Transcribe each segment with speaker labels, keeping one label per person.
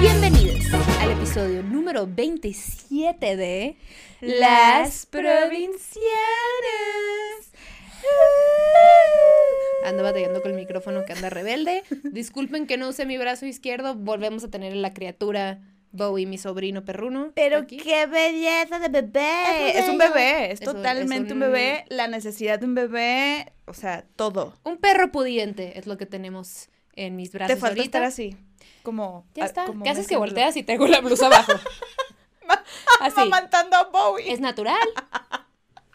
Speaker 1: Bienvenidos al episodio número 27 de Las Provincianas. Ando batallando con el micrófono que anda rebelde. Disculpen que no use mi brazo izquierdo. Volvemos a tener la criatura Bowie, mi sobrino perruno.
Speaker 2: Pero
Speaker 1: aquí.
Speaker 2: qué belleza de bebé.
Speaker 1: Es
Speaker 2: Es
Speaker 1: un
Speaker 2: bebé, es totalmente
Speaker 1: es
Speaker 2: un...
Speaker 1: un-
Speaker 2: bebé. La necesidad de un bebé, o sea, todo.
Speaker 1: Un perro pudiente es lo que tenemos en mis brazos
Speaker 2: Te falta
Speaker 1: ahorita.
Speaker 2: estar así, como...
Speaker 1: Ya está.
Speaker 2: como
Speaker 1: ¿Qué haces que volteas y tengo la blusa abajo? Así.
Speaker 2: Amamantando a Bowie.
Speaker 1: Es natural.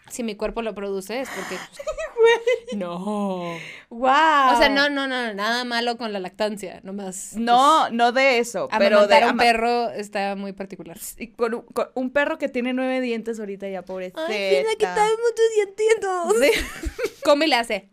Speaker 1: Si mi cuerpo lo produce es porque... No.
Speaker 2: Wow.
Speaker 1: O sea, no, no, no, nada malo con la lactancia, nomás.
Speaker 2: No, no de eso,
Speaker 1: pues,
Speaker 2: pero de
Speaker 1: un perro está muy particular.
Speaker 2: y con, un, con un perro que tiene nueve dientes ahorita ya, pobrecita.
Speaker 1: muchos dientitos.
Speaker 2: Sí.
Speaker 1: ¿Cómo le hace?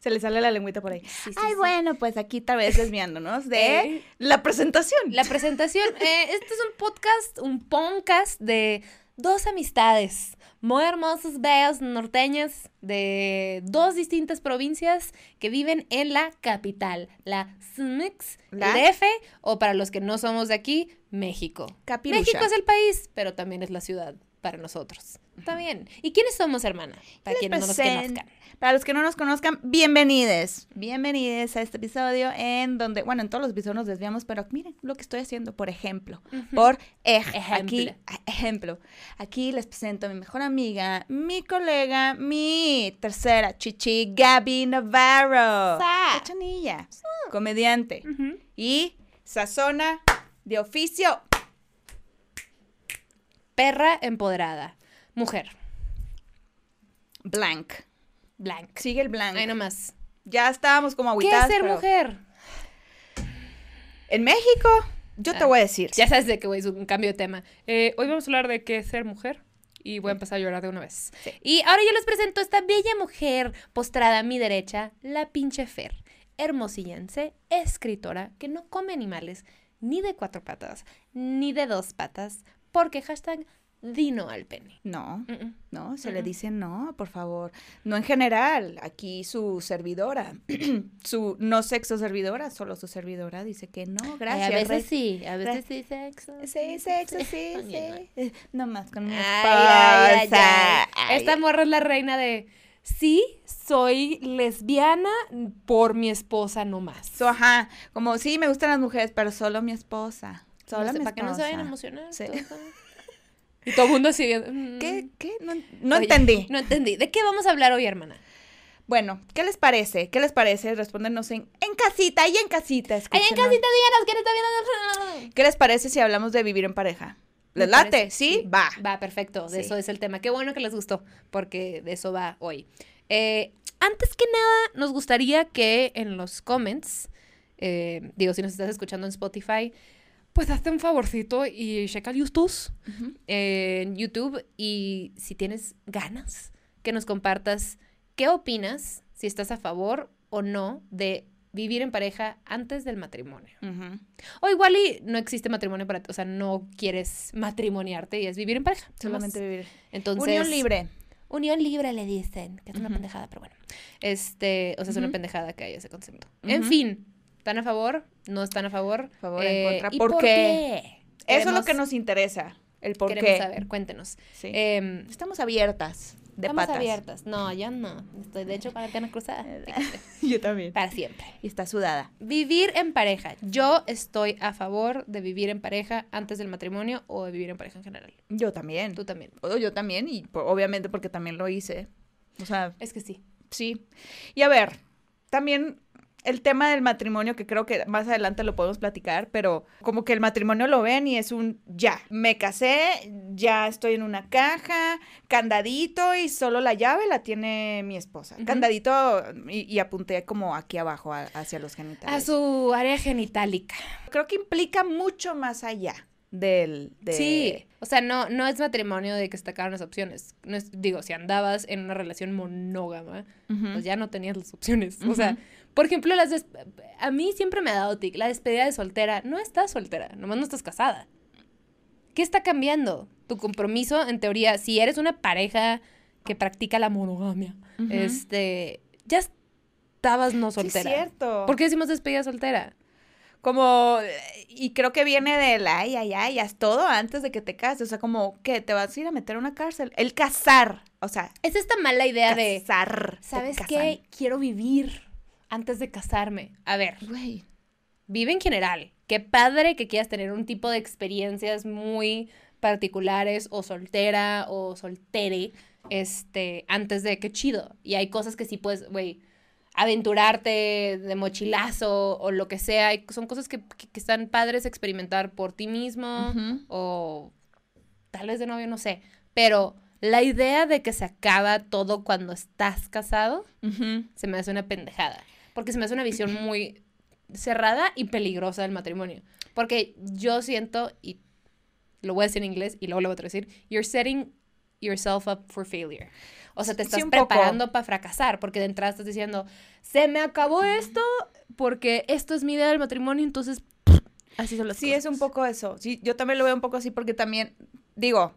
Speaker 2: Se le sale la lengüita por ahí.
Speaker 1: sí,
Speaker 2: Ay, bueno, pues aquí tal vez desviándonos de
Speaker 1: Eh.
Speaker 2: la presentación.
Speaker 1: La presentación. eh, este es un podcast, un podcast de dos amistades muy hermosas, bellas, norteñas, de dos distintas provincias que viven en la capital, la SMX,
Speaker 2: La-
Speaker 1: DF, o para los que no somos de aquí, México.
Speaker 2: Capirucha.
Speaker 1: México es el país, pero también es la ciudad para nosotros. Está bien. ¿Y quiénes somos, hermana? Para quienes no nos conozcan.
Speaker 2: Para los que no nos conozcan, bienvenidos. Bienvenidos a este episodio en donde, bueno, en todos los episodios nos desviamos, pero miren lo que estoy haciendo, por ejemplo. Por ej- aquí,
Speaker 1: Ejemplo.
Speaker 2: ejemplo. Aquí les presento a mi mejor amiga, mi colega, mi tercera chichi, Gaby Navarro.
Speaker 1: Sa.
Speaker 2: Cachanilla, comediante. Y sazona de oficio.
Speaker 1: Perra empoderada. Mujer.
Speaker 2: Blank.
Speaker 1: Blank.
Speaker 2: Sigue el blank.
Speaker 1: Ahí nomás.
Speaker 2: Ya estábamos como
Speaker 1: ¿Qué
Speaker 2: agüitadas.
Speaker 1: es ser
Speaker 2: pero-
Speaker 1: mujer?
Speaker 2: En México, yo te
Speaker 1: Ah,
Speaker 2: voy a decir.
Speaker 1: Ya sabes de qué, es un cambio de tema. Eh, hoy vamos a hablar de qué es ser mujer. Y voy a empezar a llorar de una vez.
Speaker 2: Sí.
Speaker 1: Y ahora yo les presento a esta bella mujer postrada a mi derecha, la pinche Fer. Hermosillense, escritora, que no come animales ni de cuatro patas, ni de dos patas, porque hashtag dino al pene.
Speaker 2: No, no, se le dice no, por favor. No en general, aquí su servidora, su no sexo servidora, solo su servidora dice que no, gracias.
Speaker 1: Eh, a veces sí, a veces sí sexo.
Speaker 2: Sí, sexo, sí,
Speaker 1: Oye,
Speaker 2: sí. Eh, No más con mi
Speaker 1: Ay,
Speaker 2: esposa.
Speaker 1: ay, ay, ay.
Speaker 2: Ay,
Speaker 1: Esta morra es la reina de sí, soy lesbiana por mi esposa nomás.
Speaker 2: So, ajá, como sí, me gustan las mujeres, pero solo mi esposa. Solo
Speaker 1: No sé,
Speaker 2: mi
Speaker 1: para que no se vayan a emocionar.
Speaker 2: Sí.
Speaker 1: todo. Y todo el mundo así mm.
Speaker 2: ¿Qué? ¿Qué? No, no
Speaker 1: Oye,
Speaker 2: entendí.
Speaker 1: No entendí. ¿De qué vamos a hablar hoy, hermana?
Speaker 2: Bueno, ¿qué les parece? ¿Qué les parece? Respóndenos en, en casita, y en casita.
Speaker 1: Ahí en casita, díganos quién está viendo.
Speaker 2: ¿Qué les parece si hablamos de vivir en pareja? ¿Les late?
Speaker 1: parece-
Speaker 2: ¿Sí? Va.
Speaker 1: Va, perfecto. De
Speaker 2: Sí.
Speaker 1: eso es el tema. Qué bueno que les gustó, porque de eso va hoy. Eh, antes que nada, nos gustaría que en los comments, eh, digo, si nos estás escuchando en Spotify, pues hazte un favorcito y checa YouTube, eh, en YouTube y si tienes ganas, que nos compartas qué opinas, si estás a favor o no de vivir en pareja antes del matrimonio. O igual y no existe matrimonio para ti, o sea, no quieres matrimoniarte y es vivir en pareja.
Speaker 2: Solamente vivir.
Speaker 1: Entonces,
Speaker 2: Unión libre.
Speaker 1: Unión libre le dicen, que es una pendejada, pero bueno. Este, o sea, es una pendejada que haya ese concepto. En fin, ¿están a favor? ¿No están a favor? Eh,
Speaker 2: Favor, en contra.
Speaker 1: ¿y
Speaker 2: ¿Por
Speaker 1: por
Speaker 2: qué?
Speaker 1: qué?
Speaker 2: Eso es lo que nos interesa. El por
Speaker 1: Queremos
Speaker 2: qué.
Speaker 1: saber, cuéntenos.
Speaker 2: Sí.
Speaker 1: Em,
Speaker 2: Estamos abiertas. De
Speaker 1: estamos
Speaker 2: patas.
Speaker 1: abiertas. No, yo no. Estoy, de hecho, con la pierna cruzada. Fíjate,
Speaker 2: Yo también.
Speaker 1: Para siempre.
Speaker 2: Y está sudada.
Speaker 1: Vivir en pareja. Yo estoy a favor de vivir en pareja antes del matrimonio o de vivir en pareja en general.
Speaker 2: Yo también.
Speaker 1: Tú también.
Speaker 2: O Yo también, y obviamente porque también lo hice. O sea,
Speaker 1: Es que sí.
Speaker 2: sí. Y a ver, también el tema del matrimonio, que creo que más adelante lo podemos platicar, pero como que el matrimonio lo ven y es un ya, me casé, ya estoy en una caja, candadito y solo la llave la tiene mi esposa. Candadito y, y apunté como aquí abajo a- hacia los genitales.
Speaker 1: A su área genitálica.
Speaker 2: Creo que implica mucho más allá del... De...
Speaker 1: Sí, o sea, no, no es matrimonio de que se las opciones. No es, digo, si andabas en una relación monógama, pues ya no tenías las opciones. O sea. Por ejemplo, las des- a mí siempre me ha dado tic, la despedida de soltera. No estás soltera, nomás no estás casada. ¿Qué está cambiando? Tu compromiso, en teoría, si eres una pareja que practica la monogamia, este, ya estabas no
Speaker 2: Sí, es
Speaker 1: soltera.
Speaker 2: cierto.
Speaker 1: ¿Por qué decimos despedida soltera?
Speaker 2: Como, eh, y creo que viene del ay, ay, ay, haz todo antes de que te cases. O sea, como, ¿qué? ¿Te vas a ir a meter a una cárcel? El casar. O sea,
Speaker 1: Es esta mala idea de,
Speaker 2: casar.
Speaker 1: ¿sabes qué? Quiero vivir antes de casarme. A ver,
Speaker 2: Güey.
Speaker 1: vive en general. Qué padre que quieras tener un tipo de experiencias muy particulares o soltera o soltere, este, antes de qué chido. Y hay cosas que sí puedes, güey, aventurarte de mochilazo o lo que sea. y son cosas que, que- que están padres experimentar por ti mismo o tal vez de novio, no sé. Pero la idea de que se acaba todo cuando estás casado se me hace una pendejada. Porque se me hace una visión muy cerrada y peligrosa del matrimonio. Porque yo siento, y lo voy a decir en inglés y luego lo voy a traducir, you're setting yourself up for failure. O sea, te
Speaker 2: Sí,
Speaker 1: estás
Speaker 2: poco.
Speaker 1: preparando para fracasar, porque de entrada estás diciendo, se me acabó esto, porque esto es mi idea del matrimonio, entonces así son las
Speaker 2: Sí,
Speaker 1: cosas.
Speaker 2: es un poco eso. Sí, yo también lo veo un poco así porque también, digo,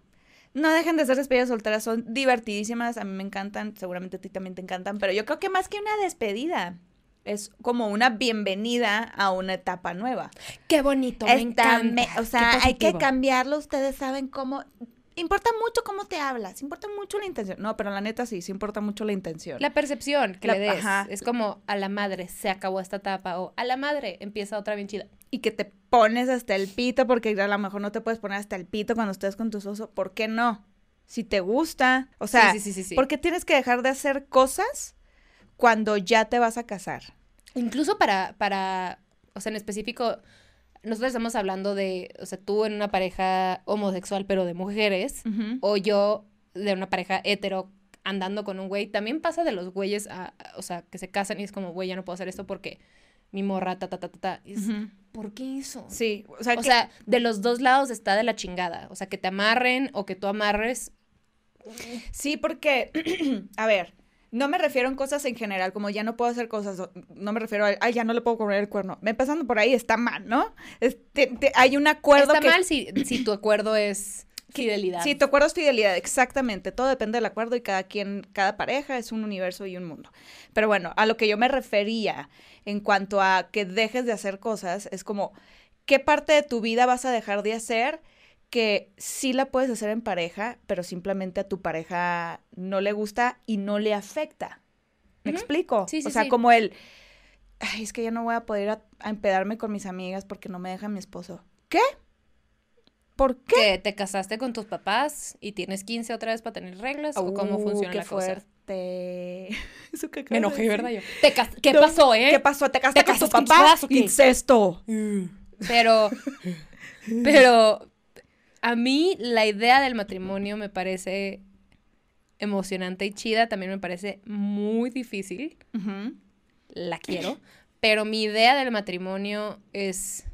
Speaker 2: no dejen de ser despedidas solteras, son divertidísimas, a mí me encantan, seguramente a ti también te encantan, pero yo creo que más que una despedida, es como una bienvenida a una etapa nueva.
Speaker 1: Qué bonito, me
Speaker 2: Está
Speaker 1: encanta.
Speaker 2: me- o sea, hay que cambiarlo, ustedes saben cómo... Importa mucho cómo te hablas, importa mucho la intención. No, pero la neta sí, sí importa mucho la intención.
Speaker 1: La percepción que
Speaker 2: La-
Speaker 1: le des.
Speaker 2: ajá.
Speaker 1: Es como a la madre se acabó esta etapa o a la madre empieza otra bien chida.
Speaker 2: y que te pones hasta el pito, porque a lo mejor no te puedes poner hasta el pito cuando estés con tu soso. ¿Por qué no? Si te gusta. O sea,
Speaker 1: sí, sí, sí, sí.
Speaker 2: ¿por qué tienes que dejar de hacer cosas cuando ya te vas a casar?
Speaker 1: Incluso para, para, o sea, en específico, nosotros estamos hablando de, o sea, tú en una pareja homosexual, pero de mujeres, o yo de una pareja hetero andando con un güey, también pasa de los güeyes, a, a- o sea, que se casan y es como, güey, ya no puedo hacer esto porque mi morra, ta, ta, ta, ta, ta. ¿Por qué eso?
Speaker 2: Sí, o sea,
Speaker 1: O
Speaker 2: que-
Speaker 1: sea, de los dos lados está de la chingada. O sea, que te amarren o que tú amarres.
Speaker 2: sí, porque, a ver, no me refiero en cosas en general, como ya no puedo hacer cosas, no me refiero a, ay, ya no le puedo comer el cuerno. Empezando por ahí, está mal, ¿no? Es- te- te- hay un acuerdo
Speaker 1: Está
Speaker 2: que...
Speaker 1: mal si, si tu acuerdo es fidelidad.
Speaker 2: Sí, tu acuerdo es fidelidad, exactamente. Todo depende del acuerdo y cada quien, cada pareja es un universo y un mundo. Pero bueno, a lo que yo me refería en cuanto a que dejes de hacer cosas, es como, ¿qué parte de tu vida vas a dejar de hacer que sí la puedes hacer en pareja, pero simplemente a tu pareja no le gusta y no le afecta? ¿Me explico?
Speaker 1: Sí, sí,
Speaker 2: o sea,
Speaker 1: sí.
Speaker 2: como el, ay, es que ya no voy a poder ir a, a empedarme con mis amigas porque no me deja mi esposo. ¿Qué? ¿Por qué?
Speaker 1: Que te casaste con tus papás y tienes 15 otra vez para tener reglas o cómo
Speaker 2: Uh,
Speaker 1: funciona
Speaker 2: qué
Speaker 1: la cosa.
Speaker 2: fuerte. Eso que
Speaker 1: Me
Speaker 2: acabas de
Speaker 1: enojé, ¿verdad? Yo. Te ¿Qué
Speaker 2: No,
Speaker 1: pasó, eh?
Speaker 2: ¿Qué pasó? ¿Te casaste
Speaker 1: ¿Te
Speaker 2: con tu
Speaker 1: con
Speaker 2: papá?
Speaker 1: papás?
Speaker 2: Incesto.
Speaker 1: Pero, pero a mí la idea del matrimonio me parece emocionante y chida. También me parece muy difícil. La quiero, pero mi idea del matrimonio es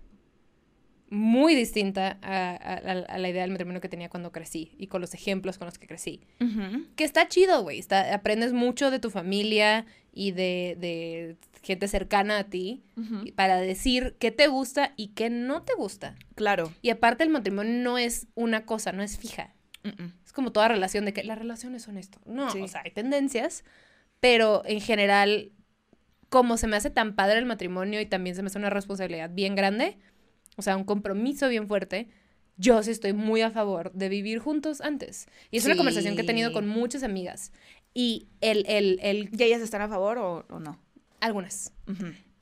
Speaker 1: muy distinta a, a- la idea del matrimonio que tenía cuando crecí y con los ejemplos con los que crecí. Que está chido, güey. está- Aprendes mucho de tu familia y de, de gente cercana a ti para decir qué te gusta y qué no te gusta.
Speaker 2: Claro.
Speaker 1: Y aparte el matrimonio no es una cosa, no es fija. Es como toda relación de que las relaciones son esto. No,
Speaker 2: Sí.
Speaker 1: o sea, hay tendencias, pero en general, como se me hace tan padre el matrimonio y también se me hace una responsabilidad bien grande, o sea, un compromiso bien fuerte, yo sí estoy muy a favor de vivir juntos antes. Y es una conversación que he tenido con muchas amigas. Y el, el, el,
Speaker 2: ¿Y ellas están a favor o, o no?
Speaker 1: Algunas.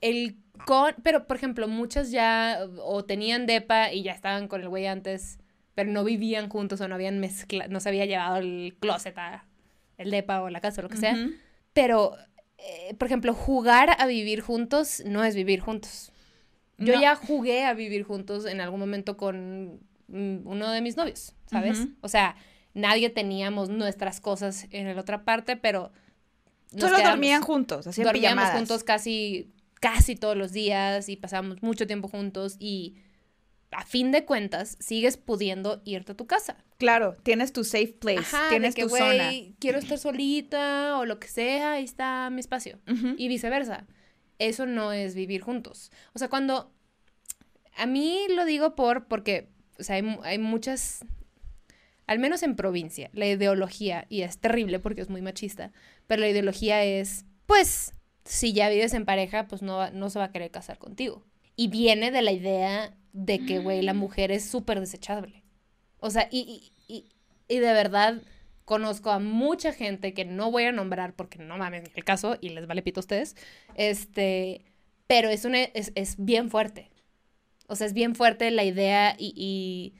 Speaker 1: El con, pero por ejemplo, muchas ya o tenían depa y ya estaban con el güey antes, pero no vivían juntos o no habían mezclado, no se había llevado el closet a el depa o la casa o lo que sea. Pero, eh, por ejemplo, jugar a vivir juntos no es vivir juntos. Yo
Speaker 2: No.
Speaker 1: ya jugué a vivir juntos en algún momento con mm, uno de mis novios, ¿sabes? O sea, nadie teníamos nuestras cosas en la otra parte, pero... nos
Speaker 2: Solo
Speaker 1: quedamos-
Speaker 2: dormían juntos,
Speaker 1: dormíamos
Speaker 2: pijamadas.
Speaker 1: juntos casi, casi todos los días y pasábamos mucho tiempo juntos y a fin de cuentas sigues pudiendo irte a tu casa.
Speaker 2: Claro, tienes tu safe place,
Speaker 1: Ajá,
Speaker 2: tienes
Speaker 1: que,
Speaker 2: tu zona.
Speaker 1: quiero estar solita o lo que sea, ahí está mi espacio. Y viceversa. Eso no es vivir juntos. O sea, cuando... A mí lo digo por, porque, o sea, hay, hay muchas... al menos en provincia, la ideología, y es terrible porque es muy machista, pero la ideología es, pues, si ya vives en pareja, pues no, no se va a querer casar contigo. Y viene de la idea de que, güey, la mujer es súper desechable. O sea, y, y, y, de verdad conozco a mucha gente que no voy a nombrar porque no mames el caso y les vale pito a ustedes, este, pero es, una, es, es bien fuerte. O sea, es bien fuerte la idea y, y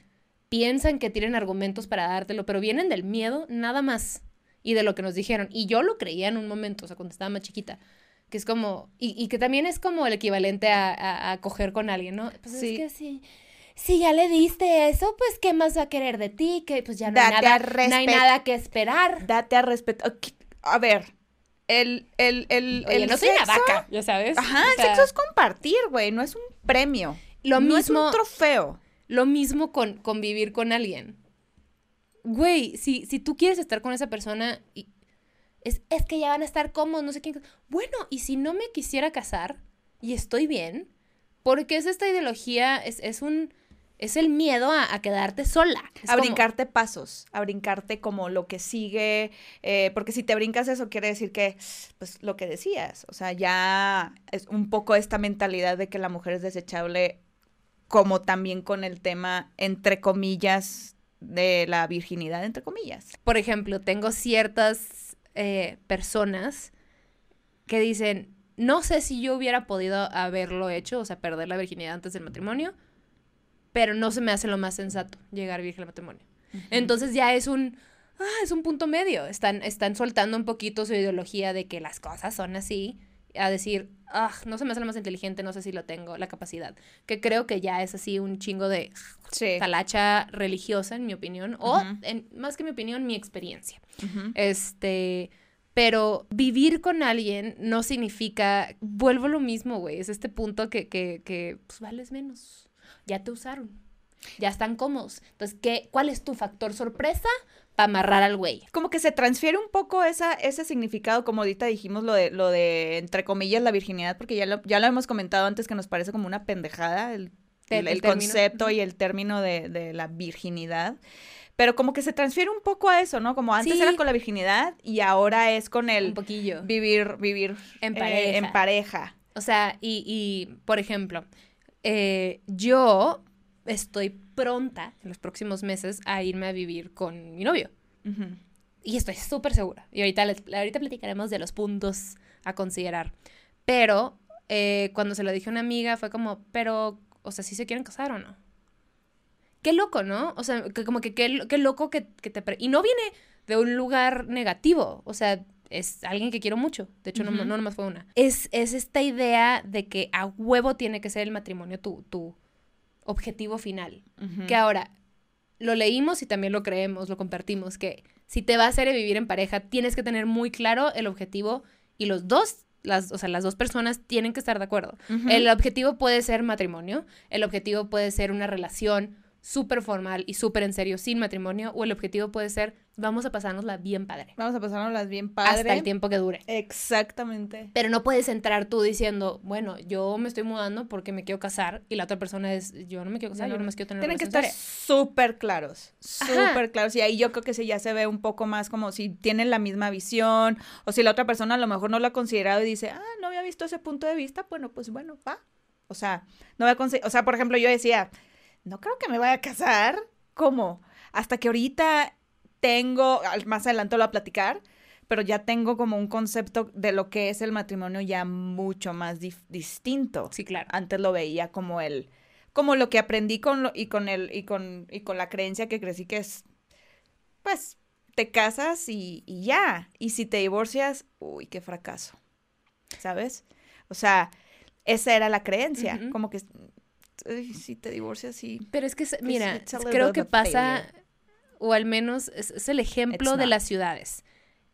Speaker 1: piensan que tienen argumentos para dártelo, pero vienen del miedo nada más y de lo que nos dijeron. Y yo lo creía en un momento, o sea, cuando estaba más chiquita que es como, y, y, que también es como el equivalente a, a, coger con alguien, ¿no? Pues sí. es que sí. Si ya le diste eso, pues ¿qué más va a querer de ti? Que pues ya no, hay nada, no hay nada que esperar.
Speaker 2: Date a respeto. A ver, el, el, el,
Speaker 1: Oye,
Speaker 2: el
Speaker 1: no soy una vaca, ya sabes.
Speaker 2: Ajá, el sexo es compartir, güey, no es un premio.
Speaker 1: Lo
Speaker 2: no
Speaker 1: mismo,
Speaker 2: es un trofeo.
Speaker 1: Lo mismo con convivir con alguien. Güey, si, si tú quieres estar con esa persona y, es, es que ya van a estar cómodos, no sé quién. Bueno, y si no me quisiera casar y estoy bien, porque es esta ideología, es, es un es el miedo a, a quedarte sola. Es
Speaker 2: a
Speaker 1: como-
Speaker 2: brincarte pasos, a brincarte como lo que sigue, eh, porque si te brincas eso quiere decir que, pues lo que decías, o sea, ya es un poco esta mentalidad de que la mujer es desechable, como también con el tema, entre comillas, de la virginidad, entre comillas.
Speaker 1: Por ejemplo, tengo ciertas eh, personas que dicen, no sé si yo hubiera podido haberlo hecho, o sea, perder la virginidad antes del matrimonio, pero no se me hace lo más sensato llegar virgen al matrimonio. Entonces ya es un, ah, es un punto medio. Están, están soltando un poquito su ideología de que las cosas son así, a decir, ah, no se me hace lo más inteligente, no sé si lo tengo, la capacidad. Que creo que ya es así un chingo de
Speaker 2: Sí.
Speaker 1: talacha religiosa, en mi opinión, o en- más que mi opinión, mi experiencia. Este, pero vivir con alguien no significa, vuelvo lo mismo, güey, es este punto que, que, que pues vales menos, ya te usaron, ya están cómodos. Entonces, ¿qué, ¿cuál es tu factor sorpresa para amarrar al güey?
Speaker 2: Como que se transfiere un poco esa, ese significado, como ahorita dijimos, lo de, lo de, entre comillas, la virginidad, porque ya lo, ya lo hemos comentado antes que nos parece como una pendejada el, el,
Speaker 1: el
Speaker 2: el
Speaker 1: término.
Speaker 2: concepto y el término de, de la virginidad. Pero como que se transfiere un poco a eso, ¿no? Como antes
Speaker 1: Sí.
Speaker 2: era con la virginidad y ahora es con
Speaker 1: Un
Speaker 2: el
Speaker 1: poquillo.
Speaker 2: vivir, vivir
Speaker 1: En
Speaker 2: eh,
Speaker 1: pareja.
Speaker 2: en pareja.
Speaker 1: O sea, y, y, por ejemplo, eh, yo estoy pronta en los próximos meses a irme a vivir con mi novio.
Speaker 2: Ujú.
Speaker 1: Y estoy súper segura. Y ahorita, les, ahorita platicaremos de los puntos a considerar. Pero eh, cuando se lo dije a una amiga fue como, pero, o sea, si se quieren casar o no. Qué loco, ¿no? O sea, que como que qué, qué loco que, que te... Y no viene de un lugar negativo. O sea, es alguien que quiero mucho. De hecho, no, no nomás fue una. Es, es esta idea de que a huevo tiene que ser el matrimonio tu, tu objetivo final. Que ahora lo leímos y también lo creemos, lo compartimos, que si te vas a a vivir en pareja, tienes que tener muy claro el objetivo y los dos, las, o sea, las dos personas tienen que estar de acuerdo. El objetivo puede ser matrimonio, el objetivo puede ser una relación súper formal y súper en serio sin matrimonio, o el objetivo puede ser vamos a pasárnosla bien padre,
Speaker 2: Vamos a pasárnoslas bien padre.
Speaker 1: hasta el tiempo que dure.
Speaker 2: Exactamente.
Speaker 1: Pero no puedes entrar tú diciendo, bueno, yo me estoy mudando porque me quiero casar y la otra persona es, yo no me quiero casar, yo no me quiero tener
Speaker 2: Tienen que estar
Speaker 1: seria".
Speaker 2: súper claros, súper claros. Y ahí yo creo que sí ya se ve un poco más como si tienen la misma visión o si la otra persona a lo mejor no lo ha considerado y dice, ah, no había visto ese punto de vista, bueno, pues bueno, va. O sea, no voy a consi- o sea, por ejemplo, yo decía, no creo que me vaya a casar. ¿Cómo? Hasta que ahorita tengo, más adelante lo voy a platicar, pero ya tengo como un concepto de lo que es el matrimonio ya mucho más distinto
Speaker 1: Sí, claro.
Speaker 2: antes lo veía como el como lo que aprendí con lo, y con el y con y con la creencia que crecí que es pues te casas y, y ya y si te divorcias uy qué fracaso sabes o sea esa era la creencia como que si te divorcias sí
Speaker 1: Pero es que, se- mira, creo que pasa,
Speaker 2: failure.
Speaker 1: o al menos es, es el ejemplo de las ciudades.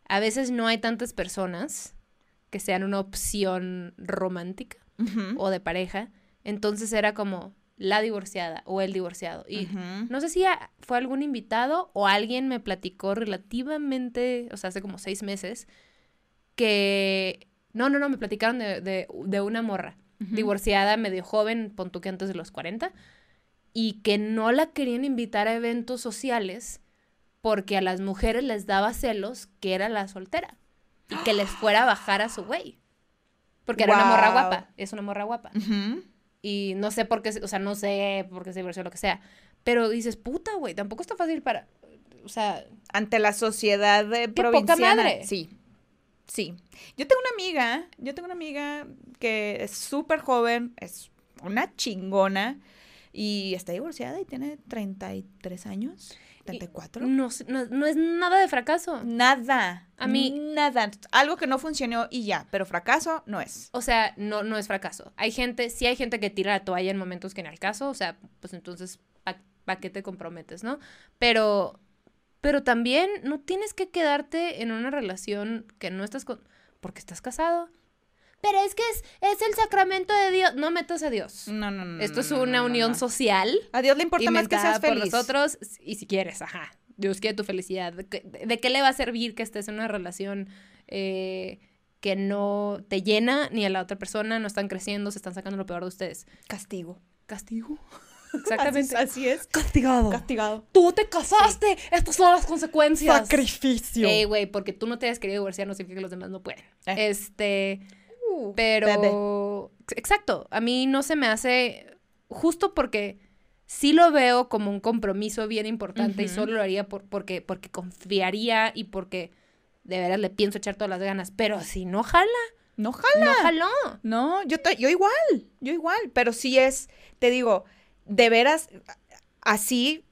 Speaker 1: A veces no hay tantas personas que sean una opción romántica o de pareja. Entonces era como la divorciada o el divorciado. Y no sé si fue algún invitado o alguien me platicó relativamente, o sea, hace como seis meses, que... No, no, no, me platicaron de, de, de una morra Divorciada, medio joven, pon tú que antes de los 40, y que no la querían invitar a eventos sociales porque a las mujeres les daba celos que era la soltera y que les fuera a bajar a su güey. Porque era una morra guapa, es una morra guapa. Y no sé por qué, o sea, no sé por qué se divorció o lo que sea. Pero dices, puta, güey, tampoco está fácil para. O sea,
Speaker 2: Ante la sociedad de
Speaker 1: poca
Speaker 2: provinciana.
Speaker 1: madre.
Speaker 2: Sí. Sí. Yo tengo una amiga, yo tengo una amiga que es súper joven, es una chingona y está divorciada y tiene 33 años, 34.
Speaker 1: no, no, no es nada de fracaso.
Speaker 2: Nada.
Speaker 1: A mí-
Speaker 2: Nada. Algo que no funcionó y ya, pero fracaso no es.
Speaker 1: O sea, no, no es fracaso. Hay gente, sí hay gente que tira la toalla en momentos que en el caso, o sea, pues entonces, ¿para qué te comprometes, no? Pero, pero también no tienes que quedarte en una relación que no estás con... porque estás casado. Pero es que es, es el sacramento de Dios. No metas a Dios.
Speaker 2: No, no, no.
Speaker 1: Esto es
Speaker 2: no,
Speaker 1: una
Speaker 2: no,
Speaker 1: unión
Speaker 2: no.
Speaker 1: social.
Speaker 2: A Dios le importa más que seas
Speaker 1: por
Speaker 2: feliz.
Speaker 1: nosotros y si quieres, ajá. Dios quiere tu felicidad. ¿De qué, de qué le va a servir que estés en una relación eh, que no te llena ni a la otra persona? No están creciendo, se están sacando lo peor de ustedes.
Speaker 2: Castigo.
Speaker 1: Castigo. Exactamente.
Speaker 2: así es.
Speaker 1: Castigado.
Speaker 2: Castigado.
Speaker 1: Tú te casaste. Estas son las consecuencias.
Speaker 2: Sacrificio.
Speaker 1: Ey, güey, porque tú no te hayas querido divorciar no significa que los demás no pueden.
Speaker 2: Eh.
Speaker 1: Este,
Speaker 2: Uh,
Speaker 1: pero exacto, a mí no se me hace justo porque sí lo veo como un compromiso bien importante y solo lo haría por, porque porque confiaría y porque de veras le pienso echar todas las ganas, pero si no jala,
Speaker 2: No jala.
Speaker 1: no jaló.
Speaker 2: No, yo, to- yo igual, yo igual, pero sí es, te digo, de veras, así,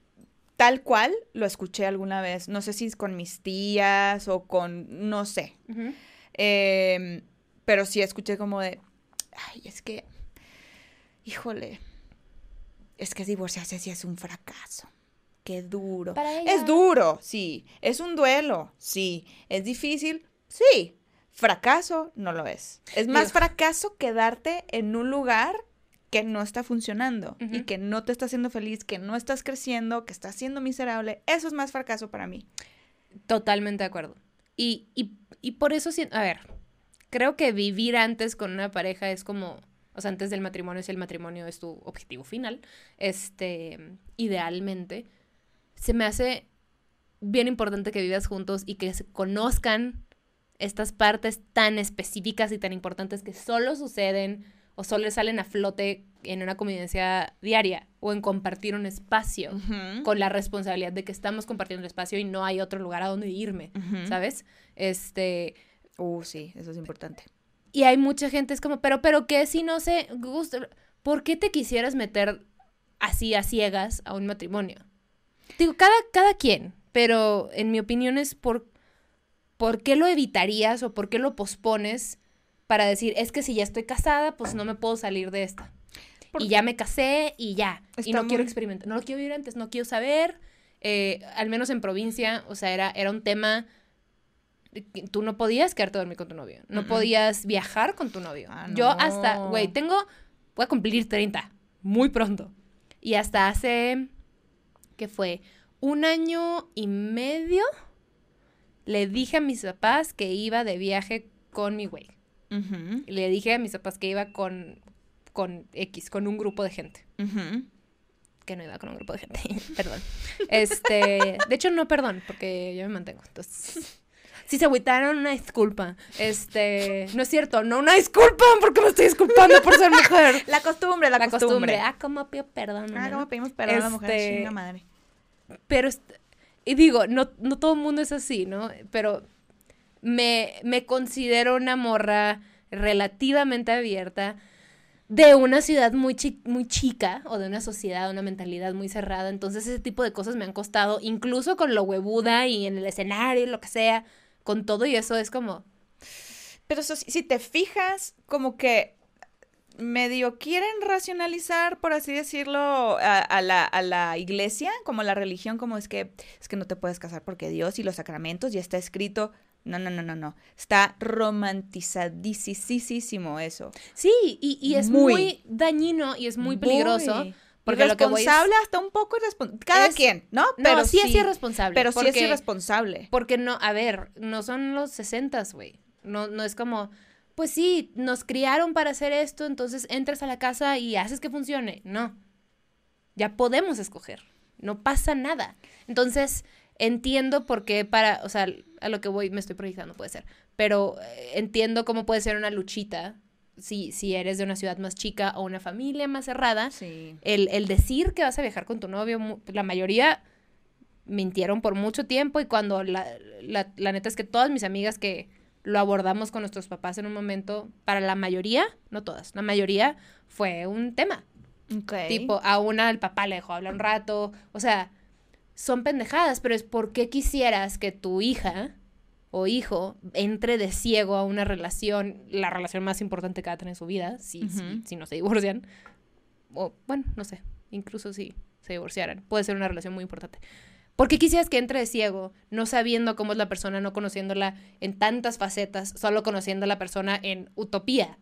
Speaker 2: tal cual, lo escuché alguna vez, no sé si es con mis tías o con, no sé, Em, pero sí escuché como de, ay, es que, híjole, es que divorciarse sí es un fracaso, qué duro.
Speaker 1: Para ella.
Speaker 2: Es duro, sí, es un duelo, sí, es difícil, sí, fracaso no lo es. Es más fracaso quedarte en un lugar que no está funcionando y que no te está haciendo feliz, que no estás creciendo, que estás siendo miserable. Eso es más fracaso para mí.
Speaker 1: Totalmente de acuerdo. Y, y, y por eso, a ver, creo que vivir antes con una pareja es como, o sea, antes del matrimonio, si el matrimonio es tu objetivo final, este, idealmente, se me hace bien importante que vivas juntos y que se conozcan estas partes tan específicas y tan importantes que solo suceden o solo salen a flote en una convivencia diaria o en compartir un espacio con la responsabilidad de que estamos compartiendo el espacio y no hay otro lugar a donde irme. ¿sabes? Este,
Speaker 2: Uh, sí, eso es importante.
Speaker 1: y hay mucha gente es como, pero pero qué si no se gusta, ¿por qué te quisieras meter así a ciegas a un matrimonio? Digo, cada cada quien, pero en mi opinión es por ¿por qué lo evitarías o por qué lo pospones para decir, es que si ya estoy casada, pues no me puedo salir de esta? Y ya me casé y ya. y no quiero experimentar. No lo quiero vivir antes, no quiero saber. eh, al menos en provincia, o sea, era, era un tema. Tú no podías quedarte a dormir con tu novio. No podías viajar con tu novio.
Speaker 2: Ah,
Speaker 1: Yo hasta, güey, tengo. Voy a cumplir 30. Muy pronto. Y hasta hace. ¿Qué fue? Un año y medio. Le dije a mis papás que iba de viaje con mi güey. Le dije a mis papás que iba con, con X, con un grupo de gente. Que no iba con un grupo de gente. perdón. Este, de hecho, no perdón, porque yo me mantengo. Entonces, si se agüitaron, una disculpa. Este, no es cierto, no una disculpa, porque me estoy disculpando por ser mujer.
Speaker 2: La costumbre, la,
Speaker 1: La
Speaker 2: costumbre.
Speaker 1: costumbre. Ah, ¿cómo pido perdón?
Speaker 2: Ah? ¿cómo pedimos perdón a la mujer?
Speaker 1: Este,
Speaker 2: Chinga madre.
Speaker 1: Pero, y digo, no, no todo el mundo es así, ¿no? Pero me, me considero una morra relativamente abierta de una ciudad muy, chi- muy chica o de una sociedad, una mentalidad muy cerrada. Entonces ese tipo de cosas me han costado, incluso con lo huevuda y en el escenario, lo que sea, con todo y eso es como,
Speaker 2: Pero eso, si te fijas, como que medio quieren racionalizar, por así decirlo, a, a la, a la iglesia, como la religión, como es que es que no te puedes casar porque Dios y los sacramentos ya está escrito. No, no, no, no, no. Está romantizadísimo eso.
Speaker 1: sí, y, y es
Speaker 2: Muy.
Speaker 1: muy, dañino y es muy peligroso.
Speaker 2: Muy.
Speaker 1: Porque lo que voy es-
Speaker 2: hasta un poco irresponsable. Cada
Speaker 1: Es-
Speaker 2: quien, ¿no?
Speaker 1: no, sí, es irresponsable.
Speaker 2: Pero sí es irresponsable.
Speaker 1: Porque no, a ver, no son los sesentas, güey. No, no es como, pues sí, nos criaron para hacer esto, entonces entras a la casa y haces que funcione. No. Ya podemos escoger. No pasa nada. Entonces, entiendo por qué para, o sea, a lo que voy me estoy proyectando puede ser, pero eh, entiendo cómo puede ser una luchita si, si eres de una ciudad más chica o una familia más cerrada.
Speaker 2: Sí.
Speaker 1: El, el decir que vas a viajar con tu novio, la mayoría mintieron por mucho tiempo y cuando la, la, la neta es que todas mis amigas que lo abordamos con nuestros papás en un momento, para la mayoría, no todas, la mayoría fue un tema.
Speaker 2: Ok.
Speaker 1: Tipo, a una el papá le dejó hablar un rato. O sea, son pendejadas, pero es porque quisieras que tu hija o hijo entre de ciego a una relación, la relación más importante que va a tener en su vida, si, si- si no se divorcian. O, bueno, no sé, incluso si se divorciaran. Puede ser una relación muy importante. ¿Por qué quisieras que entre de ciego, no sabiendo cómo es la persona, no conociéndola en tantas facetas, solo conociendo a la persona en utopía?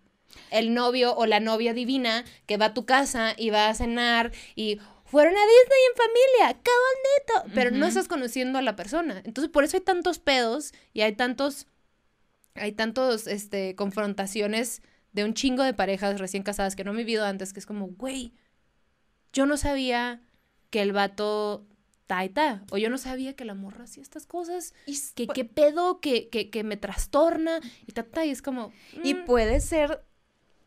Speaker 1: El novio o la novia divina que va a tu casa y va a cenar y fueron a Disney en familia, qué bonito, pero no estás conociendo a la persona. Entonces, por eso hay tantos pedos y hay tantos, hay tantos, este, confrontaciones de un chingo de parejas recién casadas que no he vivido antes, que es como, güey, yo no sabía que el vato taita, o yo no sabía que la morra hacía estas cosas,
Speaker 2: Y,
Speaker 1: que qué pedo, que, que, que me trastorna, y tata, y es como...
Speaker 2: y
Speaker 1: mm,
Speaker 2: puede ser,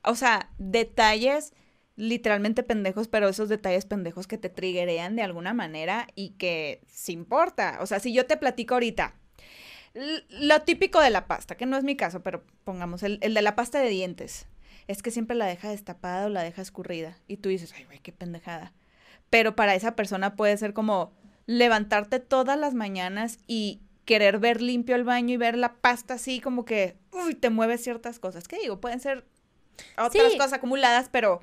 Speaker 2: o sea, detalles literalmente pendejos, pero esos detalles pendejos que te triggerean de alguna manera y que sí importa. O sea, si yo te platico ahorita, lo típico de la pasta, que no es mi caso, pero pongamos, el, el de la pasta de dientes, es que siempre la deja destapada o la deja escurrida. Y tú dices, ay, güey, qué pendejada. Pero para esa persona puede ser como levantarte todas las mañanas y querer ver limpio el baño y ver la pasta así como que, uy, te mueve ciertas cosas. ¿Qué digo? Pueden ser otras
Speaker 1: Sí.
Speaker 2: cosas acumuladas, pero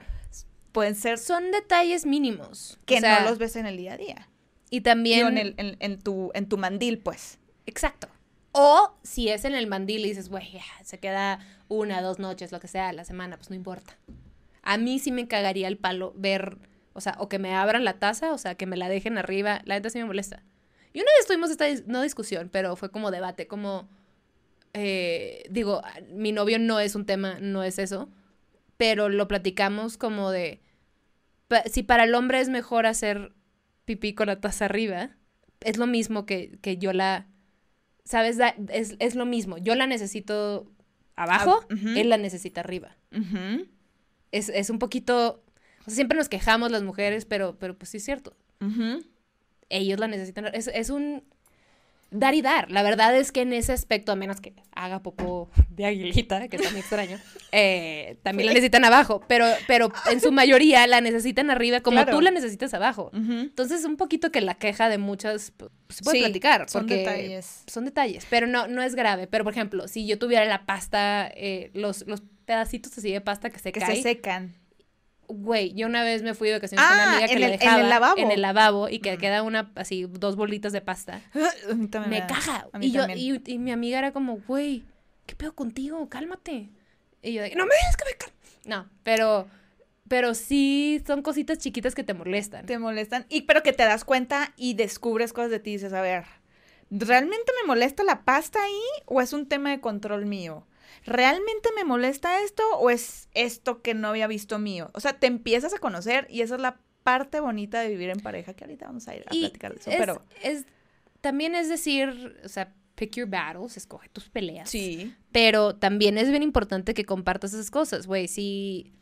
Speaker 2: pueden ser
Speaker 1: son detalles mínimos.
Speaker 2: que
Speaker 1: o sea,
Speaker 2: no los ves en el día a día.
Speaker 1: Y también...
Speaker 2: en, el- en- en tu, en tu mandil, pues.
Speaker 1: Exacto. O si es en el mandil y dices, güey, se queda una, dos noches, lo que sea, a la semana, pues no importa. A mí sí me cagaría el palo ver, o sea, o que me abran la taza, o sea, que me la dejen arriba. La neta sí me molesta. Y una vez tuvimos esta, no discusión, pero fue como debate, como, eh, digo, mi novio no es un tema, no es eso, pero lo platicamos como de, pa- si para el hombre es mejor hacer pipí con la taza arriba, es lo mismo que, que yo la, ¿sabes? Da- es, es lo mismo. Yo la necesito abajo,
Speaker 2: Ah,
Speaker 1: él la necesita arriba. Es, es un poquito, o sea, siempre nos quejamos las mujeres, pero, pero pues sí es cierto. Ellos la necesitan. Es, es un dar y dar. La verdad es que en ese aspecto, a menos que haga popó de aguilita, que también extraño, eh, también la necesitan abajo. Pero, pero en su mayoría la necesitan arriba, como
Speaker 2: Claro.
Speaker 1: tú la necesitas abajo. Entonces, un poquito que la queja de muchas se puede
Speaker 2: Sí,
Speaker 1: platicar.
Speaker 2: son
Speaker 1: porque
Speaker 2: detalles.
Speaker 1: Son detalles, pero no, no es grave. Pero, por ejemplo, si yo tuviera la pasta, eh, los, los pedacitos así de pasta que se
Speaker 2: Que
Speaker 1: caen.
Speaker 2: se secan.
Speaker 1: Güey, yo una vez me fui de vacaciones con una
Speaker 2: Ah,
Speaker 1: amiga que
Speaker 2: en
Speaker 1: le
Speaker 2: el- en
Speaker 1: dejaba
Speaker 2: el lavabo.
Speaker 1: en el lavabo y que
Speaker 2: Mm.
Speaker 1: queda una, así, dos bolitas de pasta. Me
Speaker 2: da.
Speaker 1: caga. Y yo, y, y mi amiga era como, güey, ¿qué pedo contigo? Cálmate. Y yo de, no me digas que me calme. No, pero, pero sí son cositas chiquitas que te molestan.
Speaker 2: te molestan. Y pero que te das cuenta y descubres cosas de ti y dices, a ver, ¿realmente me molesta la pasta ahí o es un tema de control mío? ¿Realmente me molesta esto o es esto que no había visto mío? O sea, te empiezas a conocer y esa es la parte bonita de vivir en pareja, que ahorita vamos a ir a
Speaker 1: Y
Speaker 2: platicar de eso,
Speaker 1: es,
Speaker 2: pero
Speaker 1: es- también es decir, o sea, pick your battles, escoge tus peleas.
Speaker 2: sí.
Speaker 1: Pero también es bien importante que compartas esas cosas, güey. Si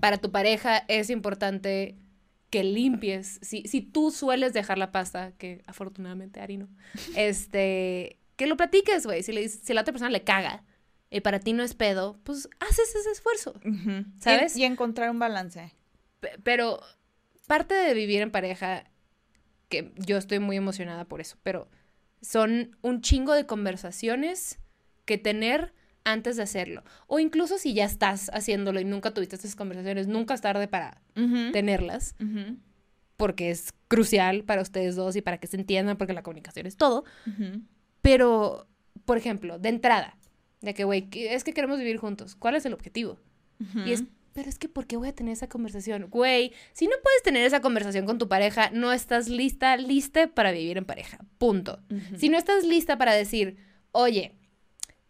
Speaker 1: para tu pareja es importante que limpies, si, si tú sueles dejar la pasta, que afortunadamente Ari no, este, que lo platiques, güey. Si, le si la otra persona le caga y para ti no es pedo, pues haces ese esfuerzo. ¿Sabes?
Speaker 2: Y, y encontrar un balance.
Speaker 1: Pe- Pero parte de vivir en pareja, que yo estoy muy emocionada por eso, pero son un chingo de conversaciones que tener antes de hacerlo. O incluso si ya estás haciéndolo y nunca tuviste estas conversaciones, nunca es tarde para tenerlas, porque es crucial para ustedes dos y para que se entiendan, porque la comunicación es todo. Pero, por ejemplo, de entrada, de que, güey, es que queremos vivir juntos. ¿Cuál es el objetivo? Y es, pero es que, ¿por qué voy a tener esa conversación? Güey, si no puedes tener esa conversación con tu pareja, no estás lista, lista para vivir en pareja. Punto. Si no estás lista para decir, oye,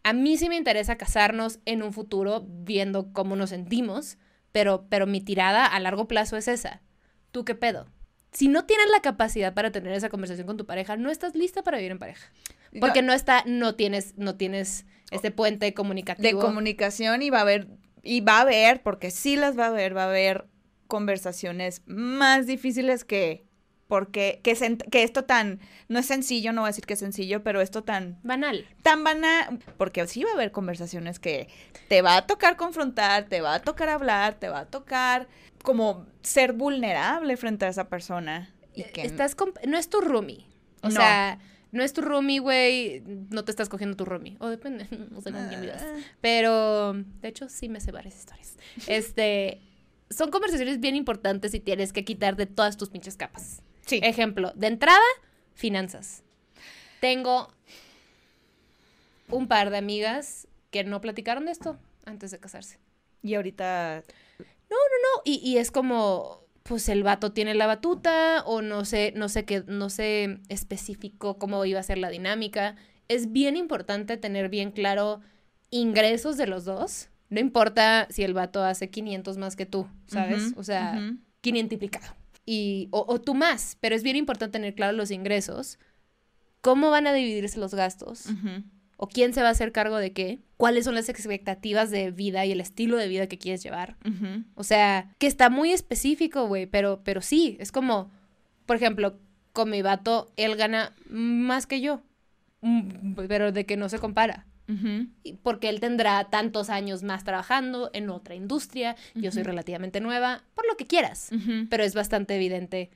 Speaker 1: a mí sí me interesa casarnos en un futuro viendo cómo nos sentimos, pero, pero mi tirada a largo plazo es esa. ¿Tú qué pedo? si no tienes la capacidad para tener esa conversación con tu pareja, no estás lista para vivir en pareja. Porque no está, no tienes, no tienes este puente comunicativo.
Speaker 2: De comunicación y va a haber, y va a haber, porque sí las va a haber, va a haber conversaciones más difíciles que, porque, que, que esto tan, no es sencillo, no voy a decir que es sencillo, pero esto tan...
Speaker 1: Banal.
Speaker 2: Tan banal, porque sí va a haber conversaciones que te va a tocar confrontar, te va a tocar hablar, te va a tocar como ser vulnerable frente a esa persona. Y que...
Speaker 1: Estás no es tu roomie. O sea, no es tu roomie, güey, no te estás cogiendo tu roomie. O depende, no sé con quién vivas. Pero, de hecho, sí me sé varias historias. Este, son conversaciones bien importantes y tienes que quitar de todas tus pinches capas. Sí. Ejemplo, de entrada, finanzas. Tengo un par de amigas que no platicaron de esto antes de casarse.
Speaker 2: Y ahorita...
Speaker 1: No, no, no. Y, y es como, pues el vato tiene la batuta o no sé, no sé qué, no sé específico cómo iba a ser la dinámica. Es bien importante tener bien claro ingresos de los dos. No importa si el vato hace 500 más que tú, ¿sabes? o sea, 500 implicado. Y, o, tú más, pero es bien importante tener claro los ingresos, cómo van a dividirse los gastos, o quién se va a hacer cargo de qué, cuáles son las expectativas de vida y el estilo de vida que quieres llevar. O sea, que está muy específico, güey, pero, pero sí, es como, por ejemplo, con mi vato, él gana más que yo, mm, pero de que no se compara. Porque él tendrá tantos años más trabajando en otra industria, yo soy relativamente nueva, por lo que quieras, pero es bastante evidente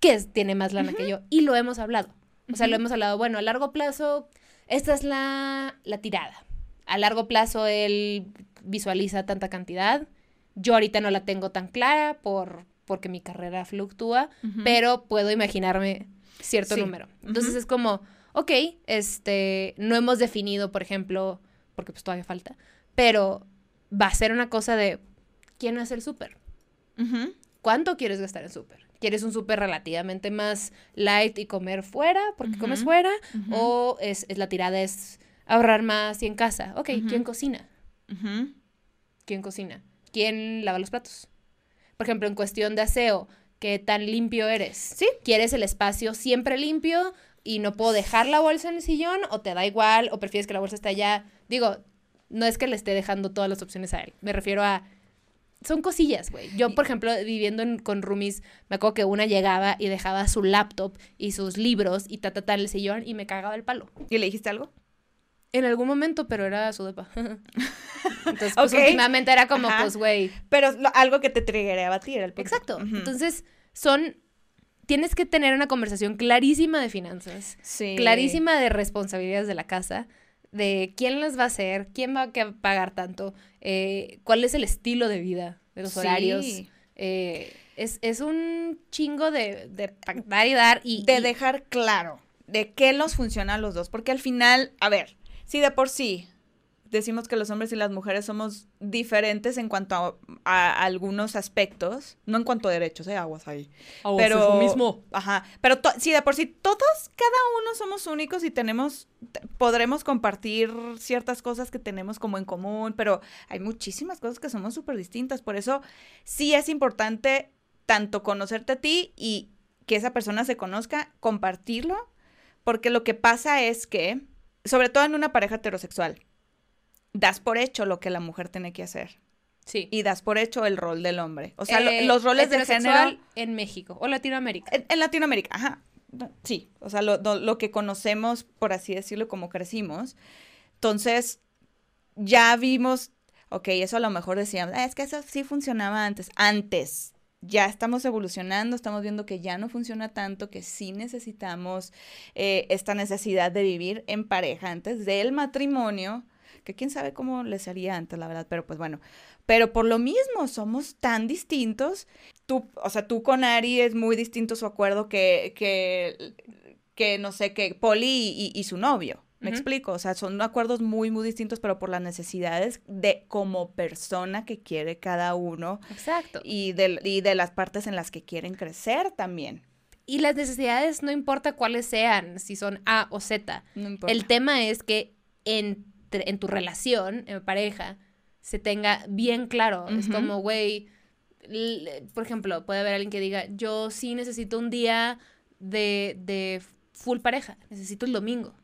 Speaker 1: que tiene más lana que yo y lo hemos hablado. O sea, lo hemos hablado, bueno, a largo plazo esta es la, tirada. A largo plazo él visualiza tanta cantidad. Yo ahorita no la tengo tan clara por, porque mi carrera fluctúa, pero puedo imaginarme cierto número. Entonces es como, ok, este, no hemos definido, por ejemplo, porque pues todavía falta, pero va a ser una cosa de, ¿quién es el súper? ¿Cuánto quieres gastar en súper? ¿Quieres un súper relativamente más light y comer fuera porque comes fuera? ¿O es, la tirada es ahorrar más y en casa? Ok, ¿quién cocina? ¿Quién cocina? ¿Quién lava los platos? Por ejemplo, en cuestión de aseo, ¿qué tan limpio eres?
Speaker 2: Sí.
Speaker 1: ¿Quieres el espacio siempre limpio y no puedo dejar la bolsa en el sillón? ¿O te da igual? ¿O prefieres que la bolsa esté allá? Digo, no es que le esté dejando todas las opciones a él. Me refiero a son cosillas, güey. Yo, por ejemplo, viviendo con roomies, me acuerdo que una llegaba y dejaba su laptop y sus libros y ta, ta, ta, el sillón y me cagaba el palo.
Speaker 2: ¿Y le dijiste algo?
Speaker 1: En algún momento, pero era su depa. Entonces, pues últimamente era como, pues, güey.
Speaker 2: Pero algo que te triggereaba a ti era el
Speaker 1: Exacto. Entonces, son. Tienes que tener una conversación clarísima de finanzas. Sí. Clarísima de responsabilidades de la casa de quién las va a hacer, quién va a pagar tanto, eh, cuál es el estilo de vida de los horarios. Eh, es, un chingo de, de dar y dar y...
Speaker 2: De dejar claro de qué los funciona a los dos, porque al final, a ver, si de por sí decimos que los hombres y las mujeres somos diferentes en cuanto a, algunos aspectos, no en cuanto a derechos, ¿eh? Aguas ahí. pero
Speaker 1: es lo mismo.
Speaker 2: Ajá, pero sí, de por sí todos, cada uno somos únicos y tenemos, podremos compartir ciertas cosas que tenemos como en común, pero hay muchísimas cosas que somos súper distintas, por eso sí es importante tanto conocerte a ti y que esa persona se conozca, compartirlo, porque lo que pasa es que, sobre todo en una pareja heterosexual, das por hecho lo que la mujer tiene que hacer.
Speaker 1: Sí.
Speaker 2: Y das por hecho el rol del hombre. O sea, eh, los roles de género.
Speaker 1: En México o Latinoamérica.
Speaker 2: En, Latinoamérica, ajá. Sí. O sea, lo, lo, que conocemos, por así decirlo, como crecimos. Entonces, ya vimos. Ok, eso a lo mejor decíamos, ah, es que eso sí funcionaba antes. Antes. Ya estamos evolucionando, estamos viendo que ya no funciona tanto, que sí necesitamos eh, esta necesidad de vivir en pareja antes del matrimonio que quién sabe cómo les haría antes, la verdad, pero pues bueno. Pero por lo mismo, somos tan distintos. Tú, o sea, tú con Ari es muy distinto su acuerdo que, que, que no sé, que Poli y, su novio. Me explico, o sea, son acuerdos muy, muy distintos, pero por las necesidades de como persona que quiere cada uno.
Speaker 1: Exacto.
Speaker 2: Y de, y de las partes en las que quieren crecer también.
Speaker 1: Y las necesidades no importa cuáles sean, si son A o Z. No importa. El tema es que en en tu relación, en pareja, se tenga bien claro. Es como, güey, por ejemplo, puede haber alguien que diga, yo sí necesito un día de, de full pareja, necesito el domingo.